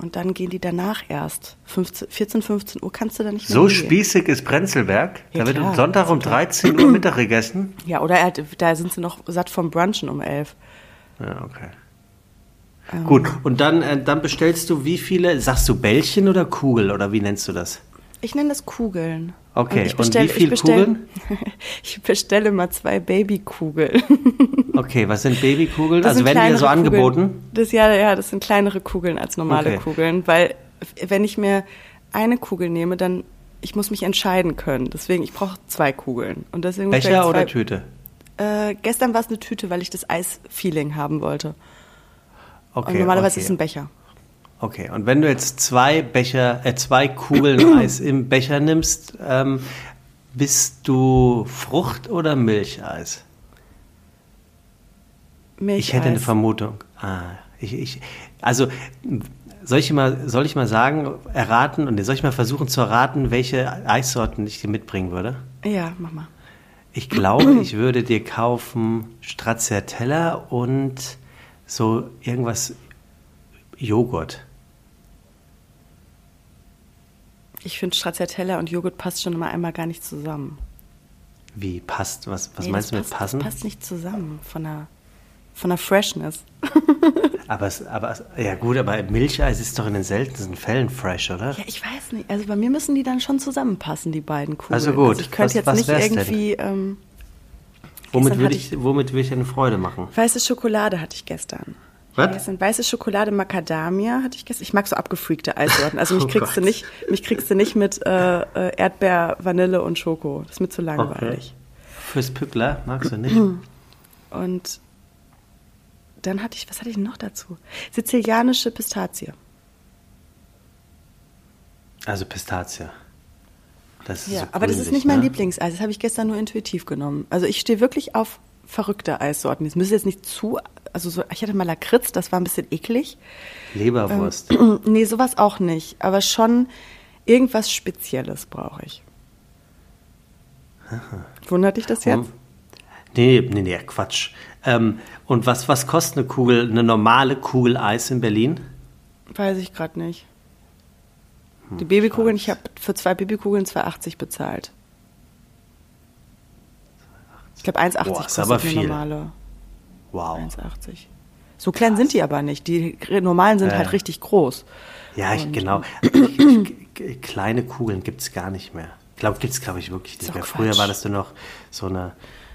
Speaker 2: Und dann gehen die danach erst. 15, 14, 15 Uhr kannst du da nicht
Speaker 1: mehr So hingehen. spießig ist Prenzlberg? Ja, da wird klar, Sonntag um 13 Uhr Mittag gegessen?
Speaker 2: Ja, oder er, da sind sie noch satt vom Brunchen um 11.
Speaker 1: Ja, okay. Ähm. Gut, und dann, äh, dann bestellst du wie viele, sagst du Bällchen oder Kugel oder wie nennst du das?
Speaker 2: Ich nenne das Kugeln.
Speaker 1: Okay, und, bestell, und wie viele Kugeln?
Speaker 2: ich bestelle mal zwei Babykugeln.
Speaker 1: okay, was sind Babykugeln? Das also werden die so Kugeln. angeboten?
Speaker 2: Das, ja, ja, das sind kleinere Kugeln als normale okay. Kugeln, weil wenn ich mir eine Kugel nehme, dann ich muss mich entscheiden können. Deswegen, ich brauche zwei Kugeln. Und deswegen
Speaker 1: Becher zwei, oder Tüte?
Speaker 2: Äh, gestern war es eine Tüte, weil ich das Eis-Feeling haben wollte.
Speaker 1: Okay,
Speaker 2: und normalerweise
Speaker 1: okay.
Speaker 2: ist es ein Becher.
Speaker 1: Okay, und wenn du jetzt zwei Becher, äh, zwei Kugeln Eis im Becher nimmst, ähm, bist du Frucht- oder Milcheis?
Speaker 2: Milcheis.
Speaker 1: Ich hätte eine Vermutung. Ah, ich, ich, also soll ich mal, soll ich mal sagen, erraten und soll ich mal versuchen zu erraten, welche Eissorten ich dir mitbringen würde?
Speaker 2: Ja, mach mal.
Speaker 1: Ich glaube, ich würde dir kaufen Stracciatella und so irgendwas Joghurt.
Speaker 2: Ich finde Stracciatella und Joghurt passt schon immer einmal gar nicht zusammen.
Speaker 1: Wie passt? Was, was nee, meinst du mit
Speaker 2: passt,
Speaker 1: passen?
Speaker 2: Das passt nicht zusammen von der, von der Freshness.
Speaker 1: aber, es, aber ja gut, aber Milcheis ist doch in den seltensten Fällen fresh, oder?
Speaker 2: Ja, ich weiß nicht. Also bei mir müssen die dann schon zusammenpassen, die beiden Kugeln.
Speaker 1: Also gut.
Speaker 2: Also ich könnte jetzt nicht irgendwie. Ähm,
Speaker 1: womit würde ich, ich, womit würde ich eine Freude machen?
Speaker 2: Weiße Schokolade hatte ich gestern. Was? Ja, weiße Schokolade Macadamia hatte ich gestern. Ich mag so abgefreakte Eissorten. Also mich oh kriegst du nicht, mich kriegst du nicht mit äh, äh, Erdbeer, Vanille und Schoko. Das ist mir zu langweilig.
Speaker 1: Okay. Fürs Pückler magst du nicht.
Speaker 2: Und dann hatte ich, was hatte ich noch dazu? Sizilianische Pistazie.
Speaker 1: Also Pistazie.
Speaker 2: Das ja, so aber das ist nicht mein ne? Lieblingseis. Das habe ich gestern nur intuitiv genommen. Also ich stehe wirklich auf verrückte Eissorten. Das müsste jetzt nicht zu, also so, ich hatte mal Lakritz, das war ein bisschen eklig.
Speaker 1: Leberwurst.
Speaker 2: Ähm, nee, sowas auch nicht. Aber schon irgendwas Spezielles brauche ich. Aha. Wundert dich das jetzt? Um,
Speaker 1: nee, nee, nee, Quatsch. Ähm, und was, was kostet eine Kugel, eine normale Kugel Eis in Berlin?
Speaker 2: Weiß ich gerade nicht. Hm, Die Babykugeln, ich habe für zwei Babykugeln 2,80 bezahlt. Ich glaube 1,80 kostet
Speaker 1: aber viel.
Speaker 2: normale.
Speaker 1: Wow.
Speaker 2: 1,80. So klein Krass. sind die aber nicht. Die normalen sind äh. halt richtig groß.
Speaker 1: Ja, ich, genau. Kleine Kugeln gibt es gar nicht mehr. Ich glaube, gibt es, glaube ich, wirklich nicht mehr. Früher war das nur noch so eine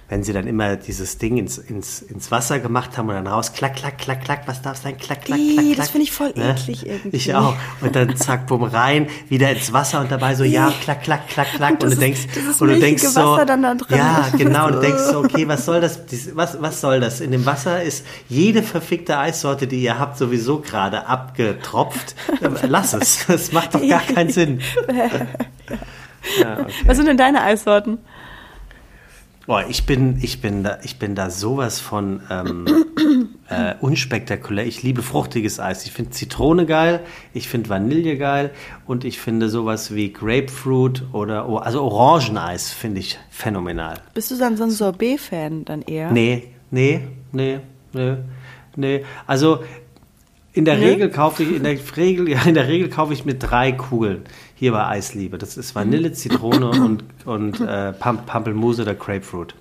Speaker 1: wenn sie dann immer dieses Ding ins, ins, ins Wasser gemacht haben und dann raus, klack, klack, klack, klack, was darf sein, klack, klack, klack, klack.
Speaker 2: Das finde ich voll ne? eklig irgendwie.
Speaker 1: Ich auch. Und dann zack, bumm, rein, wieder ins Wasser und dabei so, ja, klack, klack, klack, klack. Und, und du denkst,
Speaker 2: ist,
Speaker 1: und du denkst so,
Speaker 2: dann da drin.
Speaker 1: ja, genau, und du denkst so, okay, was soll das, was, was soll das? In dem Wasser ist jede verfickte Eissorte, die ihr habt, sowieso gerade abgetropft. Lass es. Das macht doch gar keinen Sinn.
Speaker 2: ja, okay. Was sind denn deine Eissorten?
Speaker 1: Boah, ich bin, ich bin da, ich bin da sowas von ähm, äh, unspektakulär. Ich liebe fruchtiges Eis. Ich finde Zitrone geil, ich finde Vanille geil und ich finde sowas wie Grapefruit oder also Orangeneis finde ich phänomenal.
Speaker 2: Bist du dann so ein Sorbet-Fan dann eher?
Speaker 1: Nee, nee, nee, nee, nee. Also in der nee? Regel kaufe ich in der Regel, ja, in der Regel kaufe ich mir drei Kugeln hier bei Eisliebe. Das ist Vanille, Zitrone und, und äh, Pampelmuse oder Grapefruit.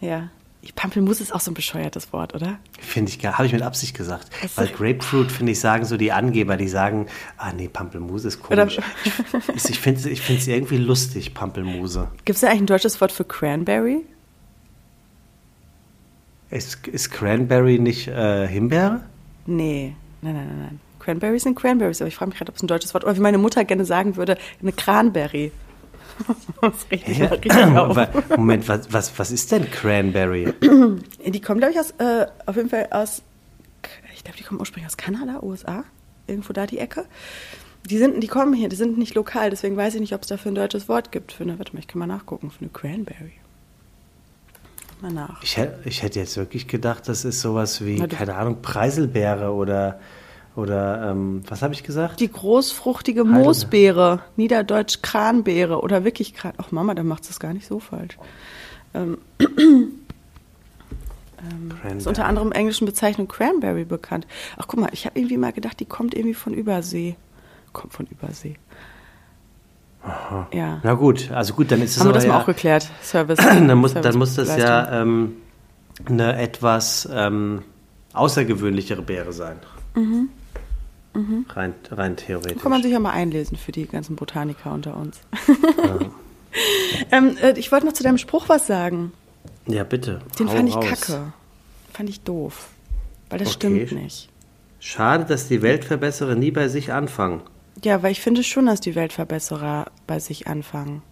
Speaker 2: Ja. Pampelmuse ist auch so ein bescheuertes Wort, oder?
Speaker 1: Finde ich gar, habe ich mit Absicht gesagt. Also Weil Grapefruit, finde ich, sagen so die Angeber, die sagen, ah nee, Pampelmuse ist komisch. ich ich finde es irgendwie lustig, Pampelmuse.
Speaker 2: Gibt es da eigentlich ein deutsches Wort für Cranberry?
Speaker 1: Ist, ist Cranberry nicht äh, Himbeere?
Speaker 2: Nee, nein, nein, nein, nein. Cranberries sind Cranberries, aber ich frage mich gerade, ob es ein deutsches Wort oder wie meine Mutter gerne sagen würde, eine Cranberry.
Speaker 1: das richtig, ja. richtig Moment, was, was, was ist denn Cranberry?
Speaker 2: Die kommen, glaube ich, aus, äh, auf jeden Fall aus, ich glaube, die kommen ursprünglich aus Kanada, USA, irgendwo da die Ecke. Die, sind, die kommen hier, die sind nicht lokal, deswegen weiß ich nicht, ob es dafür ein deutsches Wort gibt. Für eine, warte mal, ich kann mal nachgucken, für eine Cranberry. Mal nach.
Speaker 1: Ich, ich hätte jetzt wirklich gedacht, das ist sowas wie, keine Ahnung, Preiselbeere oder oder ähm, was habe ich gesagt?
Speaker 2: Die großfruchtige Moosbeere, Niederdeutsch Kranbeere oder wirklich Kran. Ach Mama, dann macht es gar nicht so falsch. Ähm, ähm, ist unter anderem im englischen Bezeichnung Cranberry bekannt. Ach guck mal, ich habe irgendwie mal gedacht, die kommt irgendwie von Übersee. Kommt von Übersee.
Speaker 1: Aha. Ja. Na gut, also gut, dann ist es
Speaker 2: Haben wir das ja, mal auch geklärt,
Speaker 1: Service. dann, muss, Service dann muss das ja ähm, eine etwas ähm, außergewöhnlichere Beere sein. Mhm. Mhm. Rein, rein theoretisch.
Speaker 2: Kann man sich ja mal einlesen für die ganzen Botaniker unter uns. Ja. ähm, äh, ich wollte noch zu deinem Spruch was sagen.
Speaker 1: Ja, bitte.
Speaker 2: Den Hau fand ich raus. kacke. Fand ich doof. Weil das okay. stimmt nicht.
Speaker 1: Schade, dass die Weltverbesserer nie bei sich anfangen.
Speaker 2: Ja, weil ich finde schon, dass die Weltverbesserer bei sich anfangen.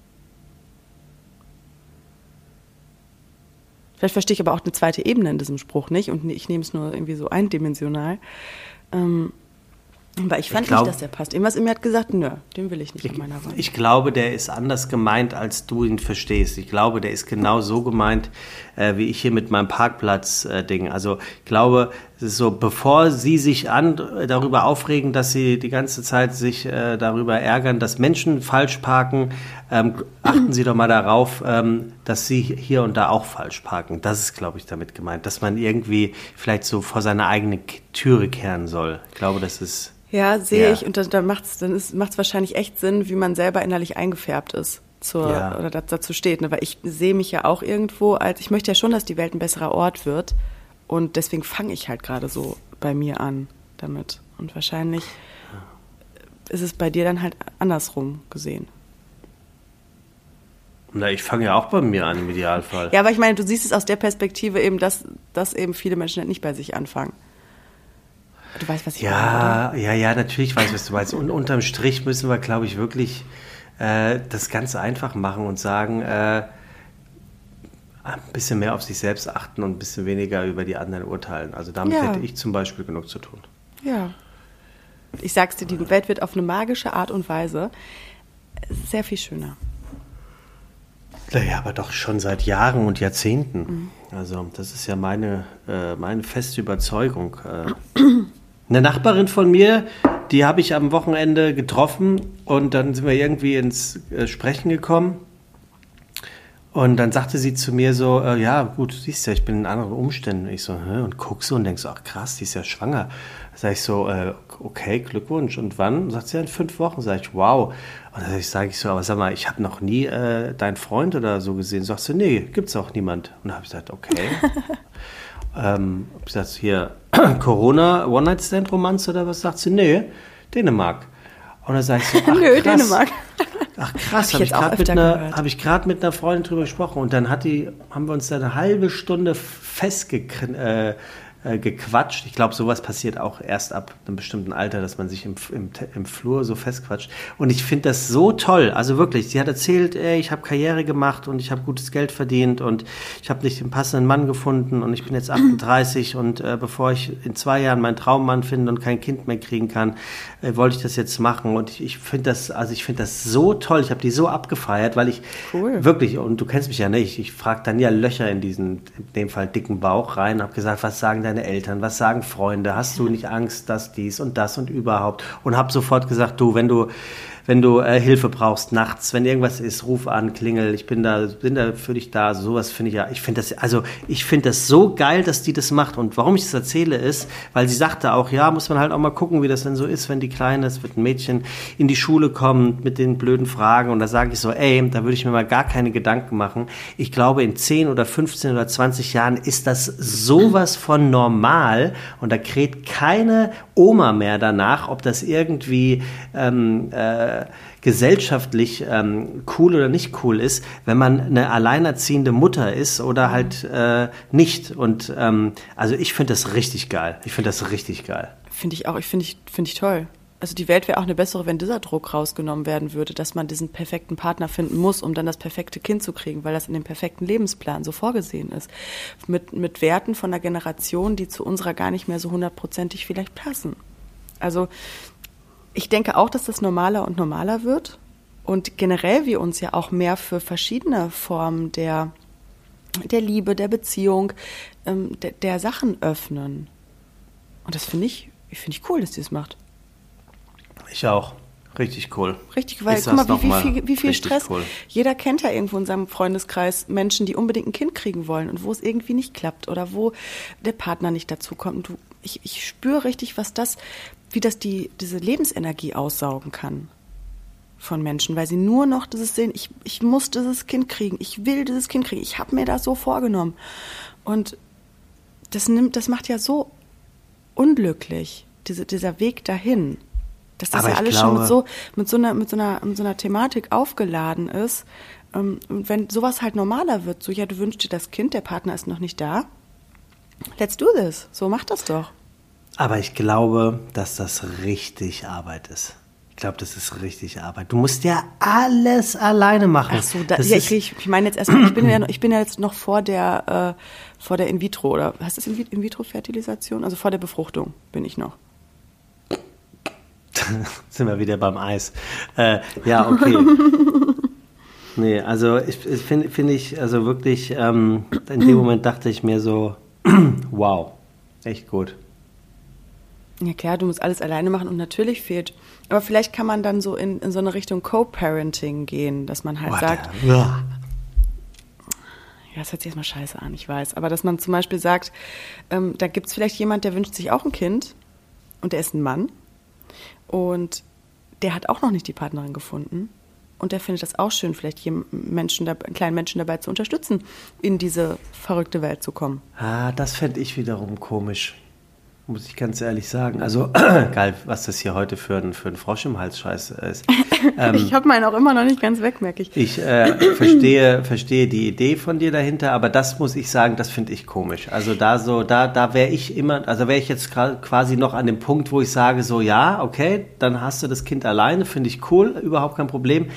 Speaker 2: Vielleicht verstehe ich aber auch eine zweite Ebene in diesem Spruch nicht und ich nehme es nur irgendwie so eindimensional. Ähm, aber ich fand ich glaub, nicht, dass der passt. Irgendwas in mir hat gesagt, nö, den will ich nicht
Speaker 1: ich,
Speaker 2: an meiner Wand.
Speaker 1: Ich glaube, der ist anders gemeint, als du ihn verstehst. Ich glaube, der ist genau so gemeint, äh, wie ich hier mit meinem Parkplatz-Ding. Äh, also ich glaube, so, bevor Sie sich an, darüber aufregen, dass Sie die ganze Zeit sich äh, darüber ärgern, dass Menschen falsch parken, ähm, achten Sie doch mal darauf, ähm, dass Sie hier und da auch falsch parken. Das ist, glaube ich, damit gemeint, dass man irgendwie vielleicht so vor seine eigene Türe kehren soll. Ich glaube, das ist.
Speaker 2: Ja, sehe ja. ich. Und dann, dann macht es dann macht's wahrscheinlich echt Sinn, wie man selber innerlich eingefärbt ist. Zur, ja. oder dazu steht, ne? weil ich sehe mich ja auch irgendwo als, ich möchte ja schon, dass die Welt ein besserer Ort wird und deswegen fange ich halt gerade so bei mir an damit. Und wahrscheinlich ist es bei dir dann halt andersrum gesehen.
Speaker 1: Na, ich fange ja auch bei mir an im Idealfall.
Speaker 2: Ja, aber ich meine, du siehst es aus der Perspektive eben, dass, dass eben viele Menschen halt nicht bei sich anfangen.
Speaker 1: Du weißt, was ich ja, meine. Ja, ja, ja, natürlich weiß ich, was du meinst. Und unterm Strich müssen wir, glaube ich, wirklich äh, das ganz einfach machen und sagen, äh, ein bisschen mehr auf sich selbst achten und ein bisschen weniger über die anderen urteilen. Also damit ja. hätte ich zum Beispiel genug zu tun.
Speaker 2: Ja. Ich sag's dir, die Welt wird auf eine magische Art und Weise sehr viel schöner.
Speaker 1: Naja, aber doch schon seit Jahren und Jahrzehnten. Mhm. Also das ist ja meine, äh, meine feste Überzeugung. Äh, eine Nachbarin von mir, die habe ich am Wochenende getroffen und dann sind wir irgendwie ins äh, Sprechen gekommen. Und dann sagte sie zu mir so, äh, ja, gut, du siehst ja, ich bin in anderen Umständen. Ich so, Hä? und guck so und denkst, ach krass, die ist ja schwanger. Sag ich so, äh, okay, Glückwunsch. Und wann? Sagt sie, ja, in fünf Wochen. Sag ich, wow. Und dann sage ich so, aber sag mal, ich habe noch nie äh, deinen Freund oder so gesehen. Sagst du, nee, gibt's auch niemand. Und dann habe ich gesagt, okay. ähm, hab ich gesagt, hier, Corona, One-Night-Stand-Romanze oder was? Sagt sie, nee, Dänemark. Und dann sage ich so, ach, Nö, krass. Dänemark. Ach krass, habe ich, hab ich gerade mit, hab mit einer Freundin drüber gesprochen und dann hat die, haben wir uns da eine halbe Stunde festgekriegt. Äh, äh, gequatscht. Ich glaube, sowas passiert auch erst ab einem bestimmten Alter, dass man sich im, im, im Flur so festquatscht. Und ich finde das so toll. Also wirklich, sie hat erzählt, ey, ich habe Karriere gemacht und ich habe gutes Geld verdient und ich habe nicht den passenden Mann gefunden und ich bin jetzt 38 und äh, bevor ich in zwei Jahren meinen Traummann finde und kein Kind mehr kriegen kann, äh, wollte ich das jetzt machen. Und ich, ich finde das, also ich finde das so toll. Ich habe die so abgefeiert, weil ich cool. wirklich, und du kennst mich ja nicht, ich frage dann ja Löcher in diesen, in dem Fall dicken Bauch rein, habe gesagt, was sagen deine Eltern, was sagen Freunde, hast du nicht Angst, dass dies und das und überhaupt? Und habe sofort gesagt, du, wenn du wenn du äh, Hilfe brauchst nachts, wenn irgendwas ist, ruf an, klingel, ich bin da, bin da für dich da. Sowas finde ich ja, ich finde das, also ich finde das so geil, dass die das macht. Und warum ich das erzähle, ist, weil sie sagte auch, ja, muss man halt auch mal gucken, wie das denn so ist, wenn die Kleine, es wird ein Mädchen, in die Schule kommt mit den blöden Fragen. Und da sage ich so, ey, da würde ich mir mal gar keine Gedanken machen. Ich glaube, in 10 oder 15 oder 20 Jahren ist das sowas von normal und da kräht keine Oma mehr danach, ob das irgendwie ähm, äh, gesellschaftlich ähm, cool oder nicht cool ist, wenn man eine alleinerziehende Mutter ist oder mhm. halt äh, nicht. Und ähm, also ich finde das richtig geil. Ich finde das richtig geil.
Speaker 2: Finde ich auch. Ich finde ich, find ich toll. Also die Welt wäre auch eine bessere, wenn dieser Druck rausgenommen werden würde, dass man diesen perfekten Partner finden muss, um dann das perfekte Kind zu kriegen, weil das in dem perfekten Lebensplan so vorgesehen ist. Mit, mit Werten von einer Generation, die zu unserer gar nicht mehr so hundertprozentig vielleicht passen. Also ich denke auch, dass das normaler und normaler wird und generell wir uns ja auch mehr für verschiedene Formen der, der Liebe, der Beziehung, ähm, der, der, Sachen öffnen. Und das finde ich, finde ich cool, dass die es macht.
Speaker 1: Ich auch. Richtig cool.
Speaker 2: Richtig, weil guck mal, wie, wie, viel, wie viel Stress. Cool. Jeder kennt ja irgendwo in seinem Freundeskreis Menschen, die unbedingt ein Kind kriegen wollen und wo es irgendwie nicht klappt oder wo der Partner nicht dazu kommt. Du, ich, ich spüre richtig, was das wie das die, diese Lebensenergie aussaugen kann von Menschen, weil sie nur noch dieses sehen, ich, ich muss dieses Kind kriegen, ich will dieses Kind kriegen, ich habe mir das so vorgenommen. Und das nimmt, das macht ja so unglücklich, diese, dieser Weg dahin. Dass das Aber ja alles glaube, schon mit so, mit so einer, mit so einer, mit so einer Thematik aufgeladen ist. Ähm, und wenn sowas halt normaler wird, so ja, du wünschst dir das Kind, der Partner ist noch nicht da. Let's do this. So mach das doch.
Speaker 1: Aber ich glaube, dass das richtig Arbeit ist. Ich glaube, das ist richtig Arbeit. Du musst ja alles alleine machen.
Speaker 2: Ach so, da, ja, ich, ich, meine jetzt erstmal, ich bin ja, ich bin ja jetzt noch vor der, äh, vor der In vitro oder heißt das In vitro Fertilisation? Also vor der Befruchtung bin ich noch.
Speaker 1: Sind wir wieder beim Eis. Äh, ja, okay. nee, also ich, ich finde find ich, also wirklich, ähm, in dem Moment dachte ich mir so, wow, echt gut.
Speaker 2: Ja klar, du musst alles alleine machen und natürlich fehlt. Aber vielleicht kann man dann so in, in so eine Richtung Co-Parenting gehen, dass man halt What sagt. Ja. ja, das hört sich erstmal scheiße an, ich weiß. Aber dass man zum Beispiel sagt, ähm, da gibt es vielleicht jemand, der wünscht sich auch ein Kind und der ist ein Mann und der hat auch noch nicht die Partnerin gefunden. Und der findet das auch schön, vielleicht Menschen, einen kleinen Menschen dabei zu unterstützen, in diese verrückte Welt zu kommen.
Speaker 1: Ah, das fände ich wiederum komisch muss ich ganz ehrlich sagen. Also, geil, was das hier heute für ein, für ein Frosch im Hals scheiße ist.
Speaker 2: Ähm, ich habe meinen auch immer noch nicht ganz weg, merke ich.
Speaker 1: Ich äh, verstehe, verstehe die Idee von dir dahinter, aber das muss ich sagen, das finde ich komisch. Also da so, da, da wäre ich immer, also wäre ich jetzt quasi noch an dem Punkt, wo ich sage so, ja, okay, dann hast du das Kind alleine, finde ich cool, überhaupt kein Problem.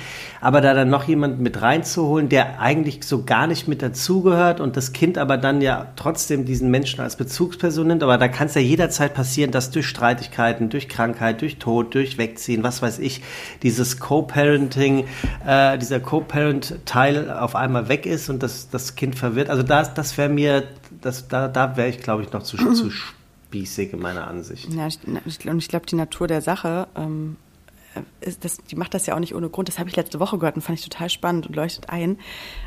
Speaker 1: Aber da dann noch jemanden mit reinzuholen, der eigentlich so gar nicht mit dazugehört und das Kind aber dann ja trotzdem diesen Menschen als Bezugsperson nimmt, aber da kann es ja jederzeit passieren, dass durch Streitigkeiten, durch Krankheit, durch Tod, durch Wegziehen, was weiß ich, dieses Co-Parenting, äh, dieser Co-Parent-Teil auf einmal weg ist und das, das Kind verwirrt. Also das, das wäre mir, das, da, da wäre ich, glaube ich, noch zu, zu spießig in meiner Ansicht.
Speaker 2: Ja, ich, und ich glaube, die Natur der Sache ähm, ist das, die macht das ja auch nicht ohne Grund. Das habe ich letzte Woche gehört und fand ich total spannend und leuchtet ein.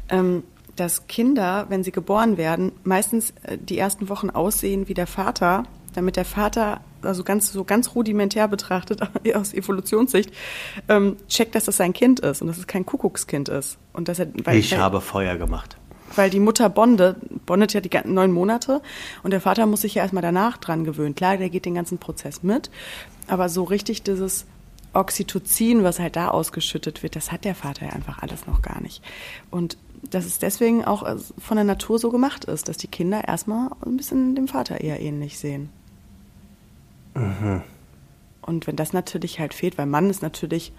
Speaker 2: Ähm, dass Kinder, wenn sie geboren werden, meistens äh, die ersten Wochen aussehen wie der Vater, damit der Vater, also ganz so ganz rudimentär betrachtet aus Evolutionssicht, ähm, checkt, dass das sein Kind ist und dass es kein Kuckuckskind ist. Und dass er,
Speaker 1: weil, ich weil, habe Feuer gemacht.
Speaker 2: Weil die Mutter bondet, bondet ja die neun Monate und der Vater muss sich ja erstmal danach dran gewöhnen. Klar, der geht den ganzen Prozess mit, aber so richtig dieses Oxytocin, was halt da ausgeschüttet wird, das hat der Vater ja einfach alles noch gar nicht. Und dass es deswegen auch äh, von der Natur so gemacht ist, dass die Kinder erstmal ein bisschen dem Vater eher ähnlich sehen. Mhm. Und wenn das natürlich halt fehlt, weil Mann ist natürlich,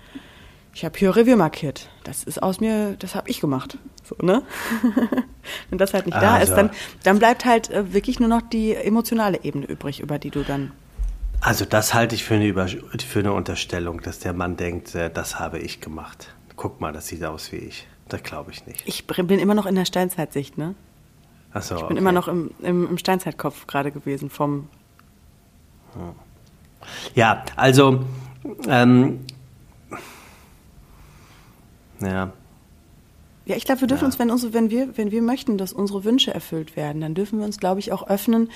Speaker 2: ich habe hier Revier markiert. Das ist aus mir, das habe ich gemacht. So, ne? wenn das halt nicht also. da ist, dann, dann bleibt halt äh, wirklich nur noch die emotionale Ebene übrig, über die du dann
Speaker 1: also das halte ich für eine, Über für eine Unterstellung, dass der Mann denkt, äh, das habe ich gemacht. Guck mal, das sieht aus wie ich. Das glaube ich nicht.
Speaker 2: Ich bin immer noch in der Steinzeitsicht, ne? Ach so, ich bin okay. immer noch im, im, im Steinzeitkopf gerade gewesen vom.
Speaker 1: Ja, also ähm, ja,
Speaker 2: ja, ich glaube, wir dürfen ja. uns, wenn, unsere, wenn, wir, wenn wir möchten, dass unsere Wünsche erfüllt werden, dann dürfen wir uns, glaube ich, auch öffnen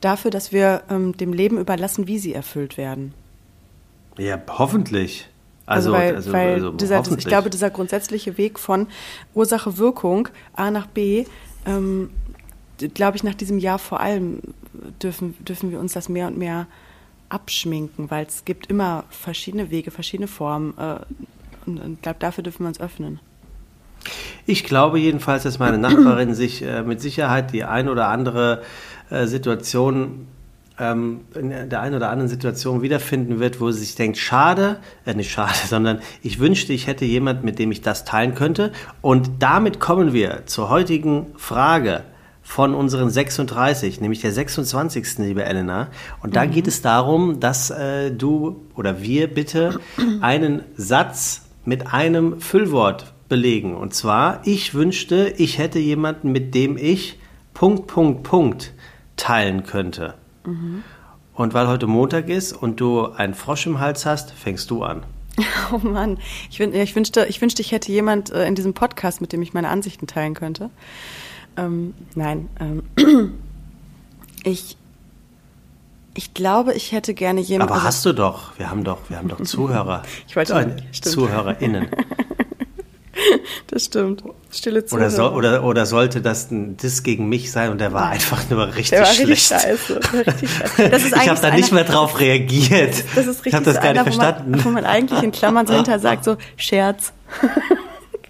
Speaker 2: dafür, dass wir ähm, dem Leben überlassen, wie sie erfüllt werden.
Speaker 1: Ja, hoffentlich.
Speaker 2: Also, also weil, also, weil also dieser, ich glaube, dieser grundsätzliche Weg von Ursache-Wirkung A nach B, ähm, glaube ich, nach diesem Jahr vor allem dürfen, dürfen wir uns das mehr und mehr abschminken, weil es gibt immer verschiedene Wege, verschiedene Formen. Äh, und ich glaube, dafür dürfen wir uns öffnen.
Speaker 1: Ich glaube jedenfalls, dass meine Nachbarin sich äh, mit Sicherheit die ein oder andere äh, Situation ähm, in der einen oder anderen Situation wiederfinden wird, wo sie sich denkt, schade, äh, nicht schade, sondern ich wünschte, ich hätte jemand, mit dem ich das teilen könnte. Und damit kommen wir zur heutigen Frage von unseren 36, nämlich der 26. liebe Elena. Und da mhm. geht es darum, dass äh, du oder wir bitte einen Satz mit einem Füllwort belegen. Und zwar, ich wünschte, ich hätte jemanden, mit dem ich Punkt, Punkt, Punkt teilen könnte. Mhm. Und weil heute Montag ist und du einen Frosch im Hals hast, fängst du an.
Speaker 2: Oh Mann, ich, ich, wünschte, ich wünschte, ich hätte jemand äh, in diesem Podcast, mit dem ich meine Ansichten teilen könnte. Ähm, nein, ähm, ich, ich glaube, ich hätte gerne jemanden.
Speaker 1: Aber also, hast du doch. Wir haben doch, wir haben doch Zuhörer.
Speaker 2: ich wollte
Speaker 1: äh, ZuhörerInnen.
Speaker 2: Das stimmt. Stille
Speaker 1: Zuhörer. Oder, so, oder, oder sollte das ein Diss gegen mich sein und der war einfach nur richtig der war schlecht. Richtig scheiße. Richtig scheiße. Das ist ich habe da nicht mehr drauf reagiert.
Speaker 2: Das ist richtig ich habe das so gar einer, nicht verstanden. Wo man, wo man eigentlich in Klammern so hinter sagt, so Scherz.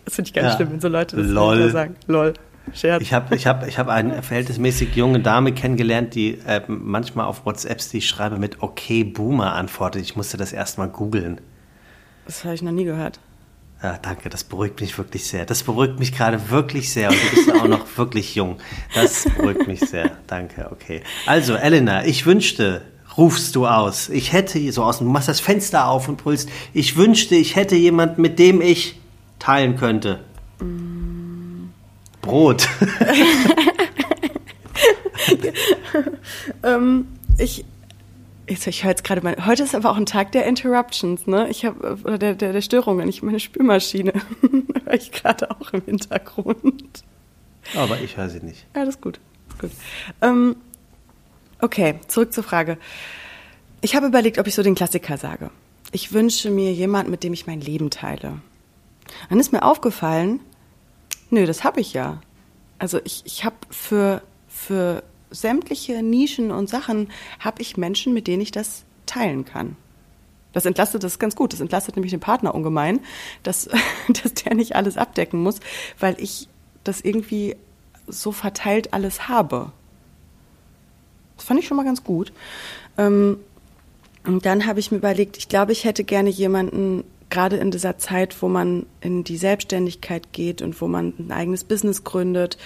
Speaker 2: Das finde ich ganz ja. schlimm, wenn so Leute das Lol. sagen. Lol.
Speaker 1: Scherz. Ich habe ich hab, ich hab eine verhältnismäßig junge Dame kennengelernt, die äh, manchmal auf WhatsApps, die ich schreibe, mit Okay Boomer antwortet. Ich musste das erstmal googeln.
Speaker 2: Das habe ich noch nie gehört.
Speaker 1: Ja, danke, das beruhigt mich wirklich sehr. Das beruhigt mich gerade wirklich sehr und du bist ja auch noch wirklich jung. Das beruhigt mich sehr. Danke, okay. Also, Elena, ich wünschte, rufst du aus. Ich hätte so aus, du machst das Fenster auf und brüllst. Ich wünschte, ich hätte jemanden, mit dem ich teilen könnte. Mm. Brot.
Speaker 2: ähm, ich Ich, ich höre jetzt gerade mal. Heute ist aber auch ein Tag der Interruptions, ne? Ich habe oder der, der, der Störungen. Ich meine Spülmaschine höre ich gerade auch im Hintergrund.
Speaker 1: Aber ich höre sie nicht.
Speaker 2: Ja, das ist gut. gut. Ähm, okay, zurück zur Frage. Ich habe überlegt, ob ich so den Klassiker sage. Ich wünsche mir jemand, mit dem ich mein Leben teile. Dann ist mir aufgefallen, nö, das habe ich ja. Also ich, ich habe für, für sämtliche Nischen und Sachen habe ich Menschen, mit denen ich das teilen kann. Das entlastet, das ganz gut. Das entlastet nämlich den Partner ungemein, dass, dass der nicht alles abdecken muss, weil ich das irgendwie so verteilt alles habe. Das fand ich schon mal ganz gut. Ähm, und dann habe ich mir überlegt, ich glaube, ich hätte gerne jemanden, gerade in dieser Zeit, wo man in die Selbstständigkeit geht und wo man ein eigenes Business gründet,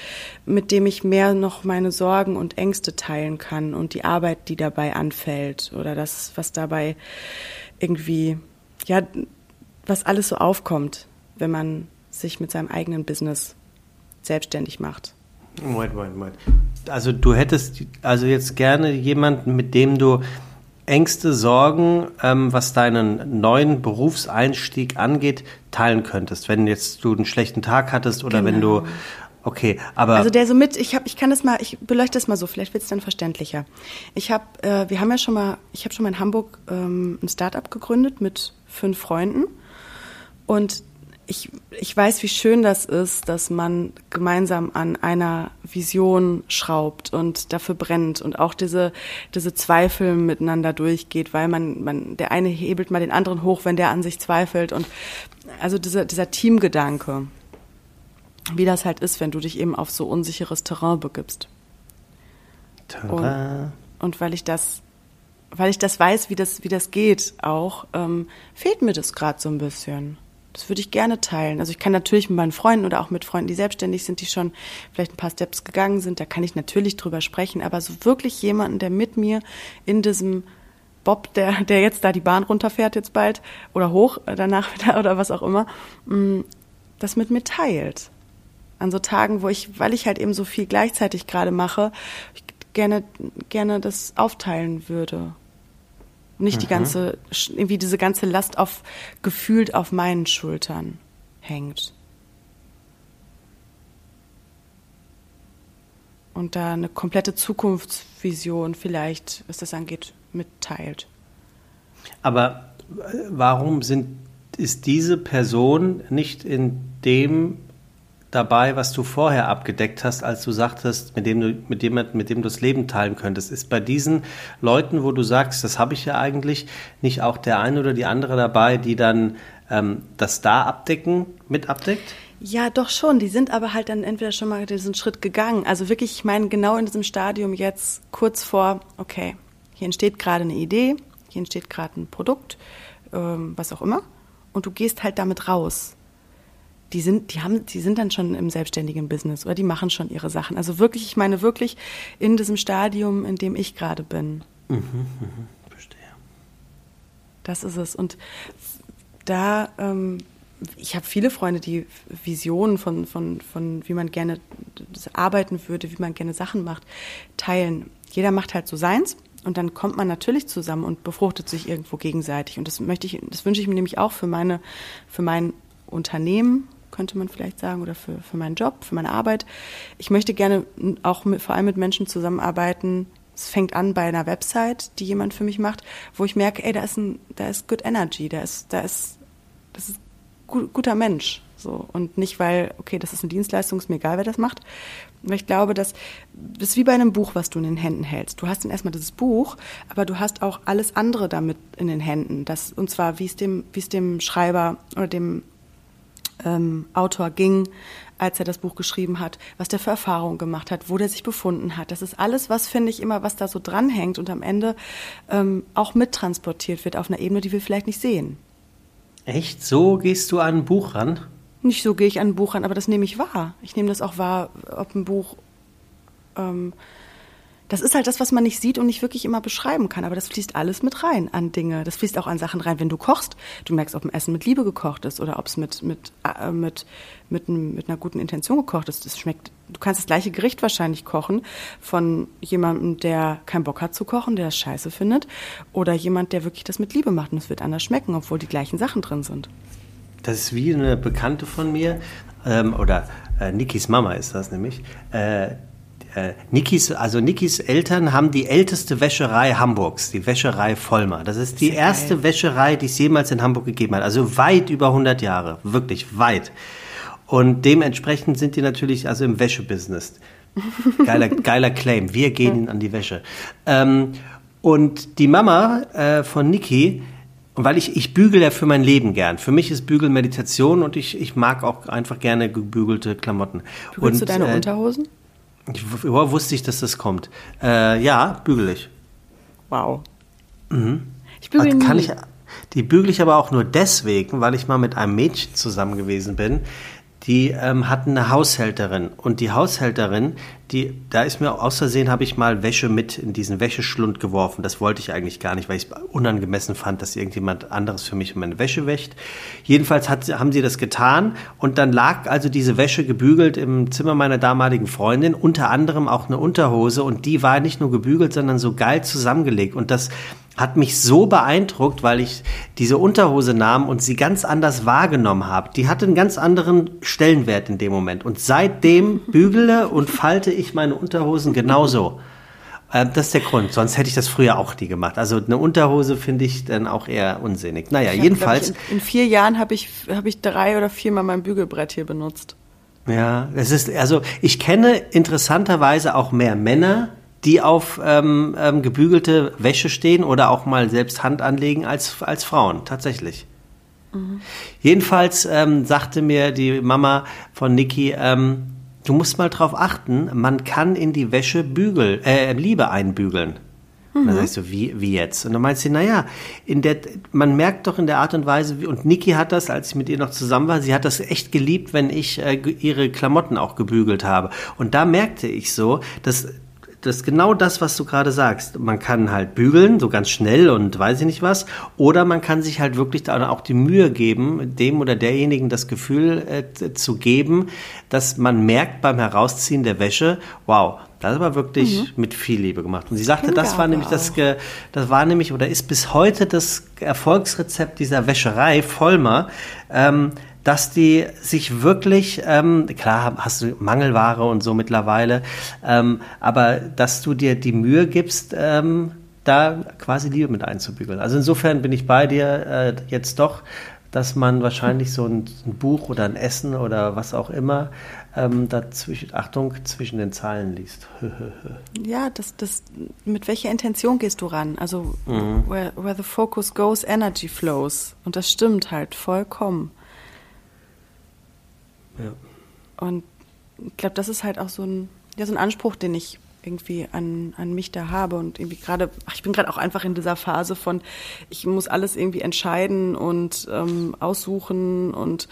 Speaker 2: mit dem ich mehr noch meine Sorgen und Ängste teilen kann und die Arbeit, die dabei anfällt oder das, was dabei irgendwie, ja, was alles so aufkommt, wenn man sich mit seinem eigenen Business selbstständig macht.
Speaker 1: Moment, Moment, Moment. Also du hättest also jetzt gerne jemanden, mit dem du Ängste, Sorgen, ähm, was deinen neuen Berufseinstieg angeht, teilen könntest, wenn jetzt du einen schlechten Tag hattest oder genau. wenn du genau. Okay, aber
Speaker 2: also der so mit, ich habe, ich kann das mal, ich beleuchte das mal so, vielleicht wird es dann verständlicher. Ich habe, äh, wir haben ja schon mal, ich habe schon mal in Hamburg ähm, ein Startup gegründet mit fünf Freunden und ich, ich weiß, wie schön das ist, dass man gemeinsam an einer Vision schraubt und dafür brennt und auch diese, diese Zweifel miteinander durchgeht, weil man, man, der eine hebelt mal den anderen hoch, wenn der an sich zweifelt und also dieser, dieser Teamgedanke, wie das halt ist, wenn du dich eben auf so unsicheres Terrain begibst. Terrain. Und, und weil ich das, weil ich das weiß, wie das, wie das geht auch, ähm, fehlt mir das gerade so ein bisschen. Das würde ich gerne teilen. Also ich kann natürlich mit meinen Freunden oder auch mit Freunden, die selbstständig sind, die schon vielleicht ein paar Steps gegangen sind, da kann ich natürlich drüber sprechen. Aber so wirklich jemanden, der mit mir in diesem Bob, der, der jetzt da die Bahn runterfährt jetzt bald oder hoch äh, danach wieder oder was auch immer, mm, das mit mir teilt. An so Tagen, wo ich, weil ich halt eben so viel gleichzeitig gerade mache, ich gerne, gerne das aufteilen würde nicht mhm. die ganze, irgendwie diese ganze Last auf, gefühlt auf meinen Schultern hängt. Und da eine komplette Zukunftsvision vielleicht, was das angeht, mitteilt.
Speaker 1: Aber äh, warum sind, ist diese Person nicht in dem dabei, was du vorher abgedeckt hast, als du sagtest, mit dem du, mit dem, mit dem du das Leben teilen könntest. Ist bei diesen Leuten, wo du sagst, das habe ich ja eigentlich, nicht auch der eine oder die andere dabei, die dann ähm, das da abdecken, mit abdeckt?
Speaker 2: Ja, doch schon. Die sind aber halt dann entweder schon mal diesen Schritt gegangen. Also wirklich, ich meine, genau in diesem Stadium jetzt kurz vor, okay, hier entsteht gerade eine Idee, hier entsteht gerade ein Produkt, ähm, was auch immer. Und du gehst halt damit raus die sind, die haben, die sind dann schon im selbstständigen Business oder die machen schon ihre Sachen. Also wirklich, ich meine wirklich in diesem Stadium, in dem ich gerade bin. Mhm, mhm, verstehe. Das ist es. Und da, ähm, ich habe viele Freunde, die Visionen von, von, von, wie man gerne arbeiten würde, wie man gerne Sachen macht, teilen. Jeder macht halt so seins. Und dann kommt man natürlich zusammen und befruchtet sich irgendwo gegenseitig. Und das möchte ich, das wünsche ich mir nämlich auch für meine, für mein Unternehmen, könnte man vielleicht sagen, oder für, für meinen Job, für meine Arbeit. Ich möchte gerne auch mit, vor allem mit Menschen zusammenarbeiten. Es fängt an bei einer Website, die jemand für mich macht, wo ich merke, ey, da ist ein, da ist good energy, da ist, da ist, das ist gut, guter Mensch. So. Und nicht, weil, okay, das ist eine Dienstleistung, ist mir egal, wer das macht. Weil ich glaube, dass das ist wie bei einem Buch, was du in den Händen hältst. Du hast dann erstmal dieses Buch, aber du hast auch alles andere damit in den Händen. Das, und zwar, wie es dem, wie es dem Schreiber oder dem ähm, Autor ging, als er das Buch geschrieben hat, was der für Erfahrungen gemacht hat, wo der sich befunden hat. Das ist alles, was finde ich immer, was da so dranhängt und am Ende ähm, auch mittransportiert wird auf einer Ebene, die wir vielleicht nicht sehen.
Speaker 1: Echt? So gehst du an ein Buch ran?
Speaker 2: Nicht so gehe ich an ein Buch ran, aber das nehme ich wahr. Ich nehme das auch wahr, ob ein Buch ähm, das ist halt das, was man nicht sieht und nicht wirklich immer beschreiben kann. Aber das fließt alles mit rein an Dinge. Das fließt auch an Sachen rein, wenn du kochst. Du merkst, ob ein Essen mit Liebe gekocht ist oder ob es mit, mit, äh, mit, mit, mit einer guten Intention gekocht ist. Das schmeckt, du kannst das gleiche Gericht wahrscheinlich kochen von jemandem, der keinen Bock hat zu kochen, der das scheiße findet, oder jemand, der wirklich das mit Liebe macht und es wird anders schmecken, obwohl die gleichen Sachen drin sind.
Speaker 1: Das ist wie eine Bekannte von mir, ähm, oder äh, Nikis Mama ist das nämlich, äh, äh, Nikis, also Nikis Eltern haben die älteste Wäscherei Hamburgs, die Wäscherei Vollmer. Das ist die Sehr erste geil. Wäscherei, die es jemals in Hamburg gegeben hat. Also weit über 100 Jahre, wirklich weit. Und dementsprechend sind die natürlich also im Wäschebusiness. Geiler, geiler Claim. Wir gehen an die Wäsche. Ähm, und die Mama äh, von Niki, weil ich, ich bügel ja für mein Leben gern. Für mich ist Bügeln Meditation und ich, ich mag auch einfach gerne gebügelte Klamotten.
Speaker 2: Bügelst und, du deine äh, Unterhosen?
Speaker 1: Ich, woher wusste ich, dass das kommt? Äh, ja, bügel ich.
Speaker 2: Wow.
Speaker 1: Mhm. Ich bügel Kann nie. Ich, die bügel ich aber auch nur deswegen, weil ich mal mit einem Mädchen zusammen gewesen bin, die ähm, hatten eine Haushälterin und die Haushälterin, die, da ist mir aus Versehen, habe ich mal Wäsche mit in diesen Wäscheschlund geworfen. Das wollte ich eigentlich gar nicht, weil ich es unangemessen fand, dass irgendjemand anderes für mich meine Wäsche wäscht. Jedenfalls hat, haben sie das getan und dann lag also diese Wäsche gebügelt im Zimmer meiner damaligen Freundin, unter anderem auch eine Unterhose und die war nicht nur gebügelt, sondern so geil zusammengelegt und das hat mich so beeindruckt, weil ich diese Unterhose nahm und sie ganz anders wahrgenommen habe. Die hatte einen ganz anderen Stellenwert in dem Moment. Und seitdem bügele und falte ich meine Unterhosen genauso. Äh, das ist der Grund. Sonst hätte ich das früher auch nie gemacht. Also eine Unterhose finde ich dann auch eher unsinnig. Naja, ich jedenfalls.
Speaker 2: Hab, in, in, vier Jahren habe ich, hab ich drei oder viermal mein Bügelbrett hier benutzt.
Speaker 1: Ja, es ist, also ich kenne interessanterweise auch mehr Männer, die auf ähm, ähm, gebügelte Wäsche stehen oder auch mal selbst Hand anlegen als, als Frauen, tatsächlich. Mhm. Jedenfalls ähm, sagte mir die Mama von Niki, ähm, du musst mal drauf achten, man kann in die Wäsche Bügel, äh, Liebe einbügeln. Mhm. Und dann sagst du, wie, wie jetzt? Und dann meinst du, naja, in der, man merkt doch in der Art und Weise, wie, und Niki hat das, als ich mit ihr noch zusammen war, sie hat das echt geliebt, wenn ich äh, ihre Klamotten auch gebügelt habe. Und da merkte ich so, dass das ist genau das, was du gerade sagst. Man kann halt bügeln, so ganz schnell und weiß ich nicht was. Oder man kann sich halt wirklich da auch die Mühe geben, dem oder derjenigen das Gefühl äh, zu geben, dass man merkt beim Herausziehen der Wäsche, wow, das war wirklich mhm. mit viel Liebe gemacht. Und sie sagte, Hingabe das war nämlich das, das war nämlich oder ist bis heute das Erfolgsrezept dieser Wäscherei Vollmer. Ähm, dass die sich wirklich, ähm, klar hast du Mangelware und so mittlerweile, ähm, aber dass du dir die Mühe gibst, ähm, da quasi Liebe mit einzubügeln. Also insofern bin ich bei dir äh, jetzt doch, dass man wahrscheinlich so ein, ein, Buch oder ein Essen oder was auch immer ähm, dazwischen, Achtung, zwischen den Zeilen liest.
Speaker 2: ja, das, das, mit welcher Intention gehst du ran? Also, mhm. where, where the focus goes, energy flows. Und das stimmt halt vollkommen. Und ich glaube, das ist halt auch so ein, ja, so ein Anspruch, den ich irgendwie an, an mich da habe und irgendwie gerade, ich bin gerade auch einfach in dieser Phase von, ich muss alles irgendwie entscheiden und ähm, aussuchen und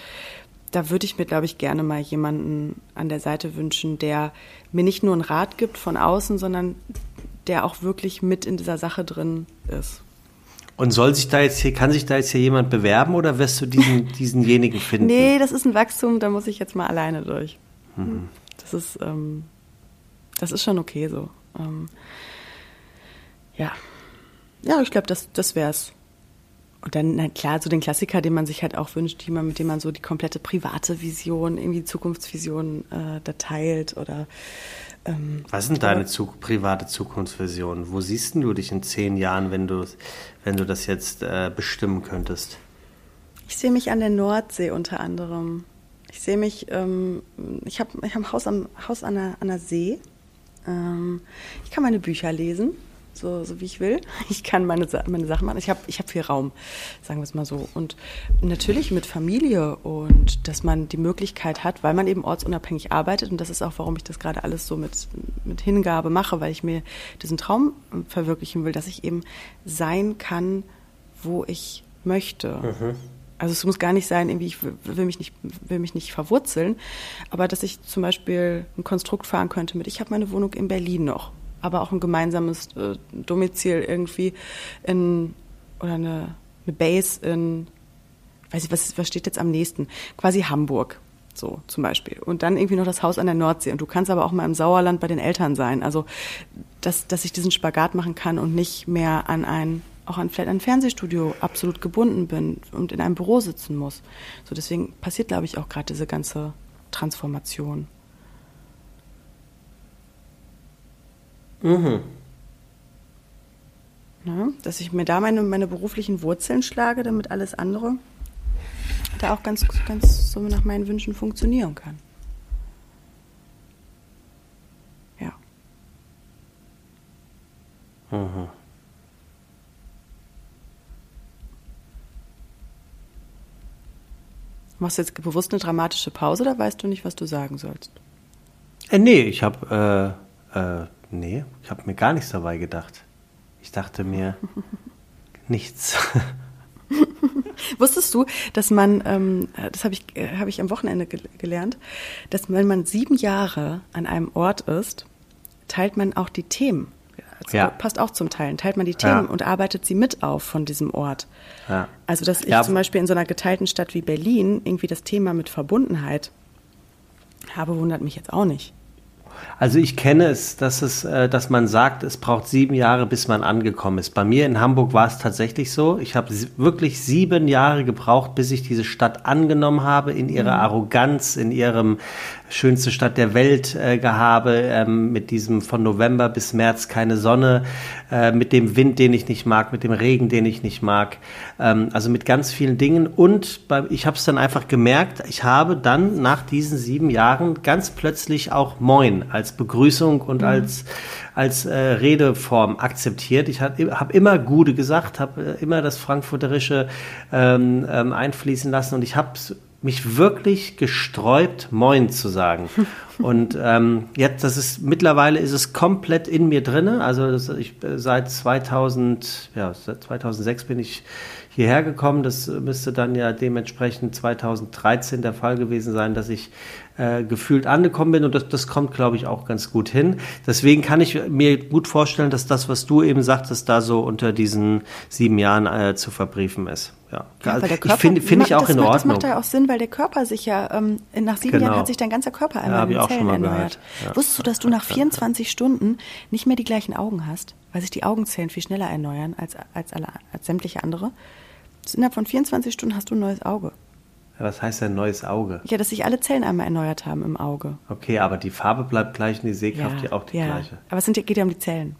Speaker 2: da würde ich mir, glaube ich, gerne mal jemanden an der Seite wünschen, der mir nicht nur einen Rat gibt von außen, sondern der auch wirklich mit in dieser Sache drin ist.
Speaker 1: Und soll sich da jetzt hier, kann sich da jetzt hier jemand bewerben oder wirst du diesen, diesenjenigen finden?
Speaker 2: Nee, das ist ein Wachstum, da muss ich jetzt mal alleine durch. Mhm. Das ist, ähm, das ist schon okay so. Ähm, ja. Ja, ich glaube, das, das wär's. Und dann, na klar, so den Klassiker, den man sich halt auch wünscht, jemand, mit dem man so die komplette private Vision, irgendwie Zukunftsvision äh, da teilt oder
Speaker 1: ähm, Was sind deine zu, private Zukunftsvisionen? Wo siehst du dich in zehn Jahren, wenn du, wenn du das jetzt äh, bestimmen könntest?
Speaker 2: Ich sehe mich an der Nordsee unter anderem. Ich sehe mich, ähm, ich habe ich hab ein Haus, am, Haus an, der, an der See. Ähm, ich kann meine Bücher lesen so, so wie ich will. Ich kann meine, meine Sachen machen. Ich habe ich hab viel Raum, sagen wir es mal so. Und natürlich mit Familie und dass man die Möglichkeit hat, weil man eben ortsunabhängig arbeitet. Und das ist auch, warum ich das gerade alles so mit, mit Hingabe mache, weil ich mir diesen Traum verwirklichen will, dass ich eben sein kann, wo ich möchte. Mhm. Also es muss gar nicht sein, irgendwie, ich will mich nicht, will mich nicht verwurzeln, aber dass ich zum Beispiel ein Konstrukt fahren könnte mit, ich habe meine Wohnung in Berlin noch aber auch ein gemeinsames äh, Domizil irgendwie in oder eine, eine Base in, weiß ich, was, was steht jetzt am nächsten? Quasi Hamburg. So zum Beispiel. Und dann irgendwie noch das Haus an der Nordsee. Und du kannst aber auch mal im Sauerland bei den Eltern sein. Also, dass, dass ich diesen Spagat machen kann und nicht mehr an ein, auch an vielleicht ein Fernsehstudio absolut gebunden bin und in einem Büro sitzen muss. So, deswegen passiert, glaube ich, auch gerade diese ganze Transformation. Mhm. Ja, dass ich mir da meine, meine beruflichen Wurzeln schlage, damit alles andere da auch ganz, ganz so nach meinen Wünschen funktionieren kann. Ja. Mhm. Machst du jetzt bewusst eine dramatische Pause oder weißt du nicht, was du sagen sollst?
Speaker 1: Äh, nee, ich habe äh, äh, nee, ich habe mir gar nichts dabei gedacht. Ich dachte mir nichts.
Speaker 2: Wusstest du, dass man, ähm, das habe ich, äh, hab ich am Wochenende ge gelernt, dass wenn man sieben Jahre an einem Ort ist, teilt man auch die Themen. Also ja. Passt auch zum Teilen. Teilt man die Themen ja. und arbeitet sie mit auf von diesem Ort. Ja. Also, dass ich zum Beispiel in so einer geteilten Stadt wie Berlin irgendwie das Thema mit Verbundenheit habe, wundert mich jetzt auch nicht.
Speaker 1: Also ich kenne es, dass es, äh, dass man sagt, es braucht sieben Jahre, bis man angekommen ist. Bei mir in Hamburg war es tatsächlich so. Ich habe wirklich sieben Jahre gebraucht, bis ich diese Stadt angenommen habe in ihrer mhm. Arroganz, in ihrem schönste Stadt der Welt äh, gehabe, ähm, mit diesem von November bis März keine Sonne, äh, mit dem Wind, den ich nicht mag, mit dem Regen, den ich nicht mag, ähm, also mit ganz vielen Dingen. Und bei, ich habe es dann einfach gemerkt, ich habe dann nach diesen sieben Jahren ganz plötzlich auch Moin als Begrüßung und mhm. als als äh, Redeform akzeptiert. Ich habe hab immer Gude gesagt, habe äh, immer das Frankfurterische ähm, ähm, einfließen lassen und ich habe mich wirklich gesträubt, Moin zu sagen. Und ähm, jetzt, das ist mittlerweile ist es komplett in mir drinne. Also das, ich seit 2000, ja, seit 2006 bin ich hierher gekommen. Das müsste dann ja dementsprechend 2013 der Fall gewesen sein, dass ich äh, gefühlt angekommen bin und das, das kommt, glaube ich, auch ganz gut hin. Deswegen kann ich mir gut vorstellen, dass das, was du eben sagtest, da so unter diesen sieben Jahren äh, zu verbriefen ist. Ja, ja
Speaker 2: also, Körper, ich finde find ich auch in macht, Ordnung. Das macht ja auch Sinn, weil der Körper sich ja, ähm, nach sieben genau. Jahren hat sich dein ganzer Körper einmal ja, in den Zellen erneuert. Ja. Wusstest du, dass du nach 24 Stunden nicht mehr die gleichen Augen hast, weil sich die Augenzellen viel schneller erneuern als, als, alle, als sämtliche andere? Innerhalb von 24 Stunden hast du ein neues Auge.
Speaker 1: Was heißt denn neues Auge?
Speaker 2: Ja, dass sich alle Zellen einmal erneuert haben im Auge.
Speaker 1: Okay, aber die Farbe bleibt gleich und die Sehkraft ja, auch die
Speaker 2: ja.
Speaker 1: gleiche.
Speaker 2: Aber es sind, geht ja um die Zellen.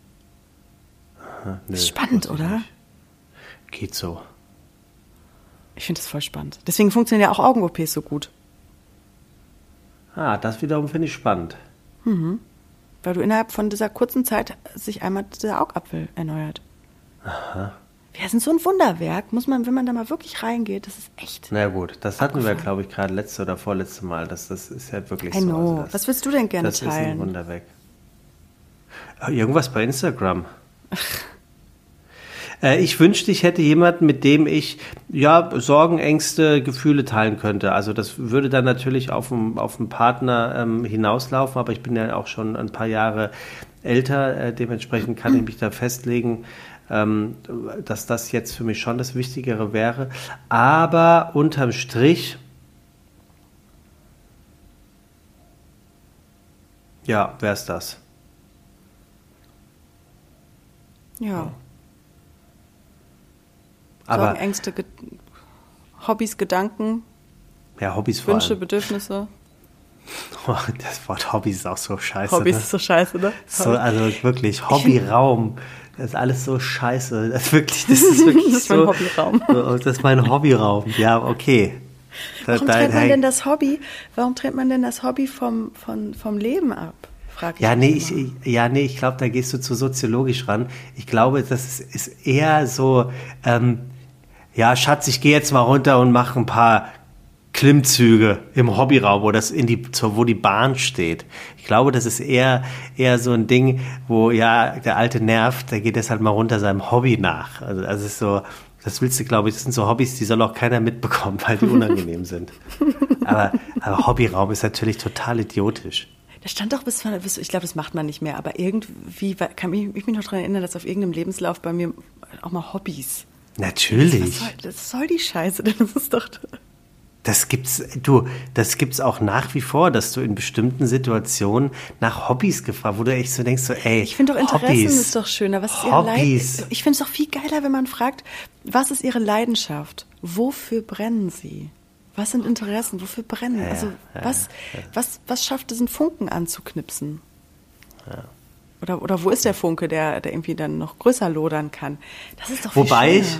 Speaker 2: Aha, nö, das ist spannend, oder? Nicht.
Speaker 1: Geht so.
Speaker 2: Ich finde das voll spannend. Deswegen funktionieren ja auch Augen-OPs so gut.
Speaker 1: Ah, das wiederum finde ich spannend. Mhm.
Speaker 2: Weil du innerhalb von dieser kurzen Zeit sich einmal der Augapfel erneuert.
Speaker 1: Aha.
Speaker 2: Wir sind so ein Wunderwerk, muss man, wenn man da mal wirklich reingeht, das ist echt.
Speaker 1: Na gut, das hatten abgefahren. wir, glaube ich, gerade letzte oder vorletzte Mal. Das, das ist ja wirklich I so.
Speaker 2: Know. Also das, Was willst du denn gerne
Speaker 1: das
Speaker 2: teilen? Das ist
Speaker 1: ein Wunderwerk. Ah, irgendwas bei Instagram. Äh, ich wünschte, ich hätte jemanden, mit dem ich ja Sorgen, Ängste, Gefühle teilen könnte. Also das würde dann natürlich auf einen, auf einen Partner ähm, hinauslaufen, aber ich bin ja auch schon ein paar Jahre älter, äh, dementsprechend kann ich mich da festlegen, ähm, dass das jetzt für mich schon das Wichtigere wäre. Aber unterm Strich, ja, wäre es das.
Speaker 2: Ja. Aber Sorgen, Ängste, Ge Hobbys, Gedanken.
Speaker 1: Ja, Hobbys
Speaker 2: vor Wünsche, allem. Bedürfnisse.
Speaker 1: Oh, das Wort Hobbys ist auch so scheiße.
Speaker 2: Hobbys ne? ist so scheiße, ne?
Speaker 1: So, also wirklich, Hobbyraum. Das ist alles so scheiße. Das ist wirklich, das ist wirklich
Speaker 2: das ist so, mein Hobbyraum.
Speaker 1: Das ist mein Hobbyraum. Ja, okay.
Speaker 2: Warum trennt man denn das Hobby? Warum trennt man denn das Hobby vom, vom, vom Leben ab? Ich
Speaker 1: ja, nee, ich, ja, nee, ich glaube, da gehst du zu soziologisch ran. Ich glaube, das ist, ist eher so, ähm, ja, Schatz, ich gehe jetzt mal runter und mache ein paar Klimmzüge im Hobbyraum, wo das in die, wo die Bahn steht. Ich glaube, das ist eher, eher so ein Ding, wo ja der alte nervt, der geht deshalb mal runter seinem Hobby nach. Also, das ist so, das willst du, glaube ich, das sind so Hobbys, die soll auch keiner mitbekommen, weil die unangenehm sind. Aber, aber Hobbyraum ist natürlich total idiotisch.
Speaker 2: Das stand doch bis, bis ich glaube, das macht man nicht mehr, aber irgendwie kann ich, ich mich noch daran erinnern, dass auf irgendeinem Lebenslauf bei mir auch mal Hobbys.
Speaker 1: Natürlich.
Speaker 2: Das soll, das soll die Scheiße, denn das ist doch.
Speaker 1: Das gibt's, du, das gibt's auch nach wie vor, dass du in bestimmten Situationen nach Hobbys gefragt, wo du echt so denkst, so, ey,
Speaker 2: ich finde doch Interessen Hobbys, ist doch schöner. Was ist ihre Hobbys. Ich finde es doch viel geiler, wenn man fragt, was ist ihre Leidenschaft? Wofür brennen sie? Was sind Interessen? Wofür brennen? Ja, also ja, was, ja. was, was schafft diesen Funken anzuknipsen? Oder, oder wo ist der Funke, der, der irgendwie dann noch größer lodern kann? Das ist doch
Speaker 1: Wobei ich,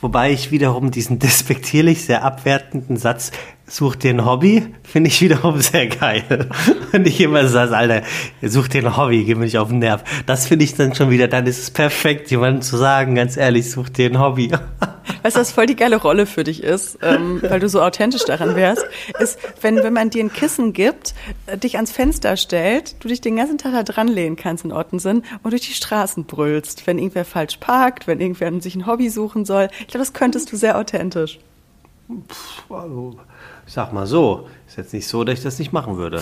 Speaker 1: wobei ich wiederum diesen despektierlich sehr abwertenden Satz such dir ein Hobby, finde ich wiederum sehr geil. Wenn ich immer sage, Alter, such dir ein Hobby, geh mir nicht auf den Nerv. Das finde ich dann schon wieder, dann ist es perfekt, jemandem zu sagen, ganz ehrlich, such dir ein Hobby.
Speaker 2: Weißt du, was voll die geile Rolle für dich ist, ähm, weil du so authentisch daran wärst, ist, wenn, wenn man dir ein Kissen gibt, äh, dich ans Fenster stellt, du dich den ganzen Tag da dran lehnen kannst in Ortensinn und durch die Straßen brüllst, wenn irgendwer falsch parkt, wenn irgendwer sich ein Hobby suchen soll. Ich glaube, das könntest du sehr authentisch.
Speaker 1: Pff, also ich sag mal so, ist jetzt nicht so, dass ich das nicht machen würde.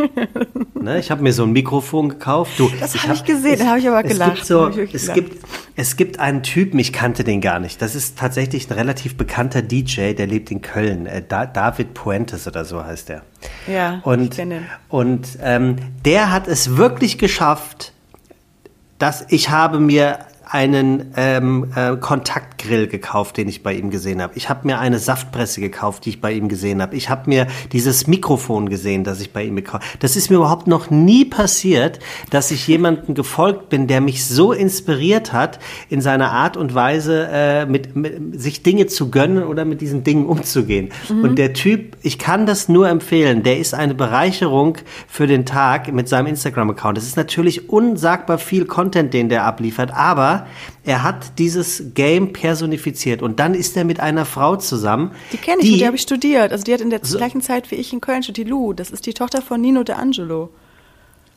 Speaker 1: ne, ich habe mir so ein Mikrofon gekauft. Du,
Speaker 2: das habe ich gesehen, da habe ich aber gelacht.
Speaker 1: Gibt so, es, gelacht. Gibt, es gibt einen Typen, ich kannte den gar nicht. Das ist tatsächlich ein relativ bekannter DJ, der lebt in Köln. Äh, David Puentes oder so heißt er.
Speaker 2: Ja,
Speaker 1: und, ich kenne ihn. Und ähm, der hat es wirklich geschafft, dass ich habe mir einen ähm, äh, Kontaktgrill gekauft, den ich bei ihm gesehen habe. Ich habe mir eine Saftpresse gekauft, die ich bei ihm gesehen habe. Ich habe mir dieses Mikrofon gesehen, das ich bei ihm gekauft habe. Das ist mir überhaupt noch nie passiert, dass ich jemanden gefolgt bin, der mich so inspiriert hat, in seiner Art und Weise äh, mit, mit sich Dinge zu gönnen oder mit diesen Dingen umzugehen. Mhm. Und der Typ, ich kann das nur empfehlen, der ist eine Bereicherung für den Tag mit seinem Instagram-Account. Es ist natürlich unsagbar viel Content, den der abliefert, aber er hat dieses Game personifiziert und dann ist er mit einer Frau zusammen.
Speaker 2: Die kenne ich, die, der habe ich studiert. Also die hat in der so, gleichen Zeit wie ich in Köln studiert, die Lou. Das ist die Tochter von Nino De Angelo.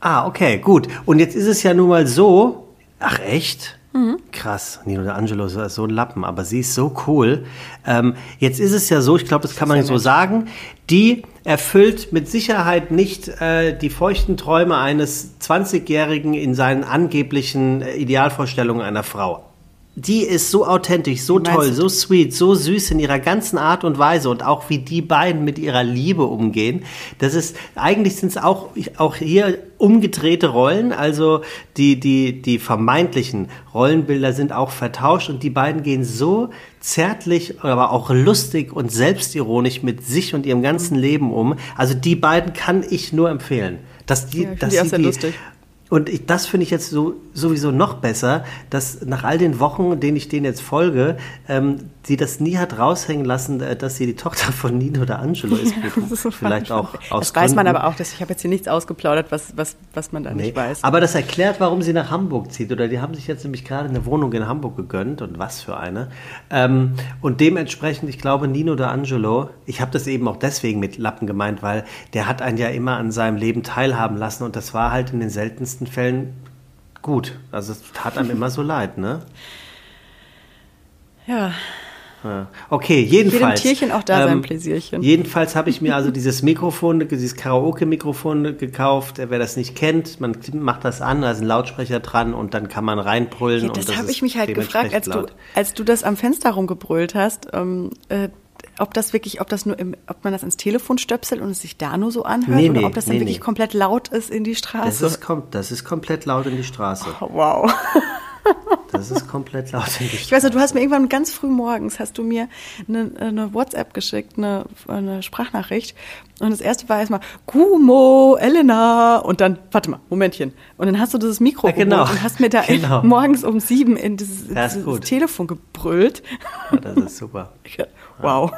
Speaker 1: Ah, okay, gut. Und jetzt ist es ja nun mal so, ach echt? Mhm. Krass, Nino De Angelo ist so ein Lappen, aber sie ist so cool. Ähm, jetzt ist es ja so, ich glaube, das kann man so nett. sagen, die erfüllt mit Sicherheit nicht äh, die feuchten Träume eines 20-Jährigen in seinen angeblichen äh, Idealvorstellungen einer Frau die ist so authentisch, so toll, so sweet, so süß in ihrer ganzen Art und Weise und auch wie die beiden mit ihrer Liebe umgehen. Das ist, eigentlich sind es auch, auch hier umgedrehte Rollen, also die, die, die vermeintlichen Rollenbilder sind auch vertauscht und die beiden gehen so zärtlich, aber auch lustig und selbstironisch mit sich und ihrem ganzen Leben um. Also die beiden kann ich nur empfehlen. Dass die,
Speaker 2: ja,
Speaker 1: dass
Speaker 2: die, die, lustig.
Speaker 1: Und ich, das finde ich jetzt so, sowieso noch besser, dass nach all den Wochen, denen ich denen jetzt folge, ähm, sie das nie hat raushängen lassen, äh, dass sie die Tochter von Nino oder Angelo ist.
Speaker 2: Ja, Vielleicht auch aus Das weiß man aber auch, dass ich habe jetzt hier nichts ausgeplaudert, was, was, was man da nee, nicht weiß.
Speaker 1: Aber das erklärt, warum sie nach Hamburg zieht. Oder die haben sich jetzt nämlich gerade eine Wohnung in Hamburg gegönnt und was für eine. Ähm, und dementsprechend, ich glaube, Nino oder Angelo, ich habe das eben auch deswegen mit Lappen gemeint, weil der hat einen ja immer an seinem Leben teilhaben lassen und das war halt in den seltensten Fällen gut. Also es tat einem immer so leid, ne?
Speaker 2: Ja.
Speaker 1: Okay, jedenfalls.
Speaker 2: Jedem Tierchen auch da ähm, sein Pläsierchen.
Speaker 1: Jedenfalls habe ich mir also dieses Mikrofon, dieses Karaoke-Mikrofon gekauft. Wer das nicht kennt, man macht das an, da ist ein Lautsprecher dran und dann kann man reinbrüllen.
Speaker 2: Ja, das, das habe ich mich halt gefragt, als du, als du das am Fenster rumgebrüllt hast. Ähm, äh, ob das wirklich, ob das nur im, ob man das ins Telefon stöpselt und es sich da nur so anhört nee, nee, oder ob das dann nee, wirklich komplett laut ist in die Straße.
Speaker 1: Das ist, das ist komplett laut in die Straße.
Speaker 2: Oh, wow.
Speaker 1: Das ist komplett laut.
Speaker 2: Ich weiß nicht, du hast mir irgendwann ganz früh morgens hast du mir eine, eine WhatsApp geschickt, eine, eine, Sprachnachricht. Und das erste war erstmal Kumo, Elena und dann, warte mal, Momentchen. Und dann hast du dieses Mikro
Speaker 1: ja, genau.
Speaker 2: und hast mir da genau. morgens um sieben in dieses, dieses Telefon gebrüllt.
Speaker 1: Ja, das ist super.
Speaker 2: wow.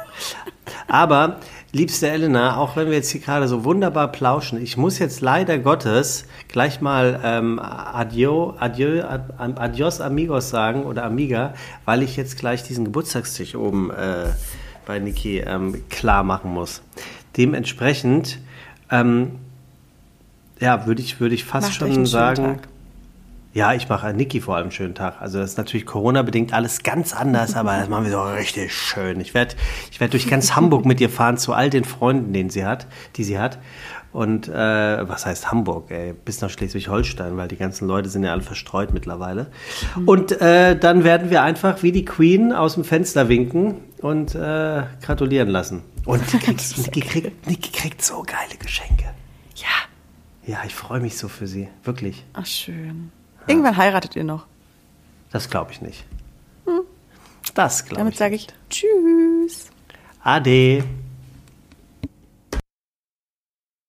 Speaker 1: Aber Liebste Elena, auch wenn wir jetzt hier gerade so wunderbar plauschen, ich muss jetzt leider Gottes gleich mal ähm, adieu, adieu, adios amigos sagen oder amiga, weil ich jetzt gleich diesen Geburtstagstisch oben äh, bei Niki ähm, klar machen muss. Dementsprechend, ähm, ja, würde ich, würde ich fast Macht schon sagen, Ja, ich mache Niki vor allem einen schönen Tag. Also das ist natürlich Corona-bedingt alles ganz anders, aber das machen wir so richtig schön. Ich werde ich werd durch ganz Hamburg mit ihr fahren zu all den Freunden, den sie hat, die sie hat. Und äh, was heißt Hamburg, ey? Bis nach Schleswig-Holstein, weil die ganzen Leute sind ja alle verstreut mittlerweile. Mhm. Und äh, dann werden wir einfach wie die Queen aus dem Fenster winken und äh, gratulieren lassen. Und Niki kriegt, Niki kriegt so geile Geschenke.
Speaker 2: Ja.
Speaker 1: Ja, ich freue mich so für sie, wirklich.
Speaker 2: Ach, schön. Irgendwann heiratet ihr noch.
Speaker 1: Das glaube ich nicht. Hm. Das glaube ich.
Speaker 2: Damit sage ich Tschüss.
Speaker 1: Ade.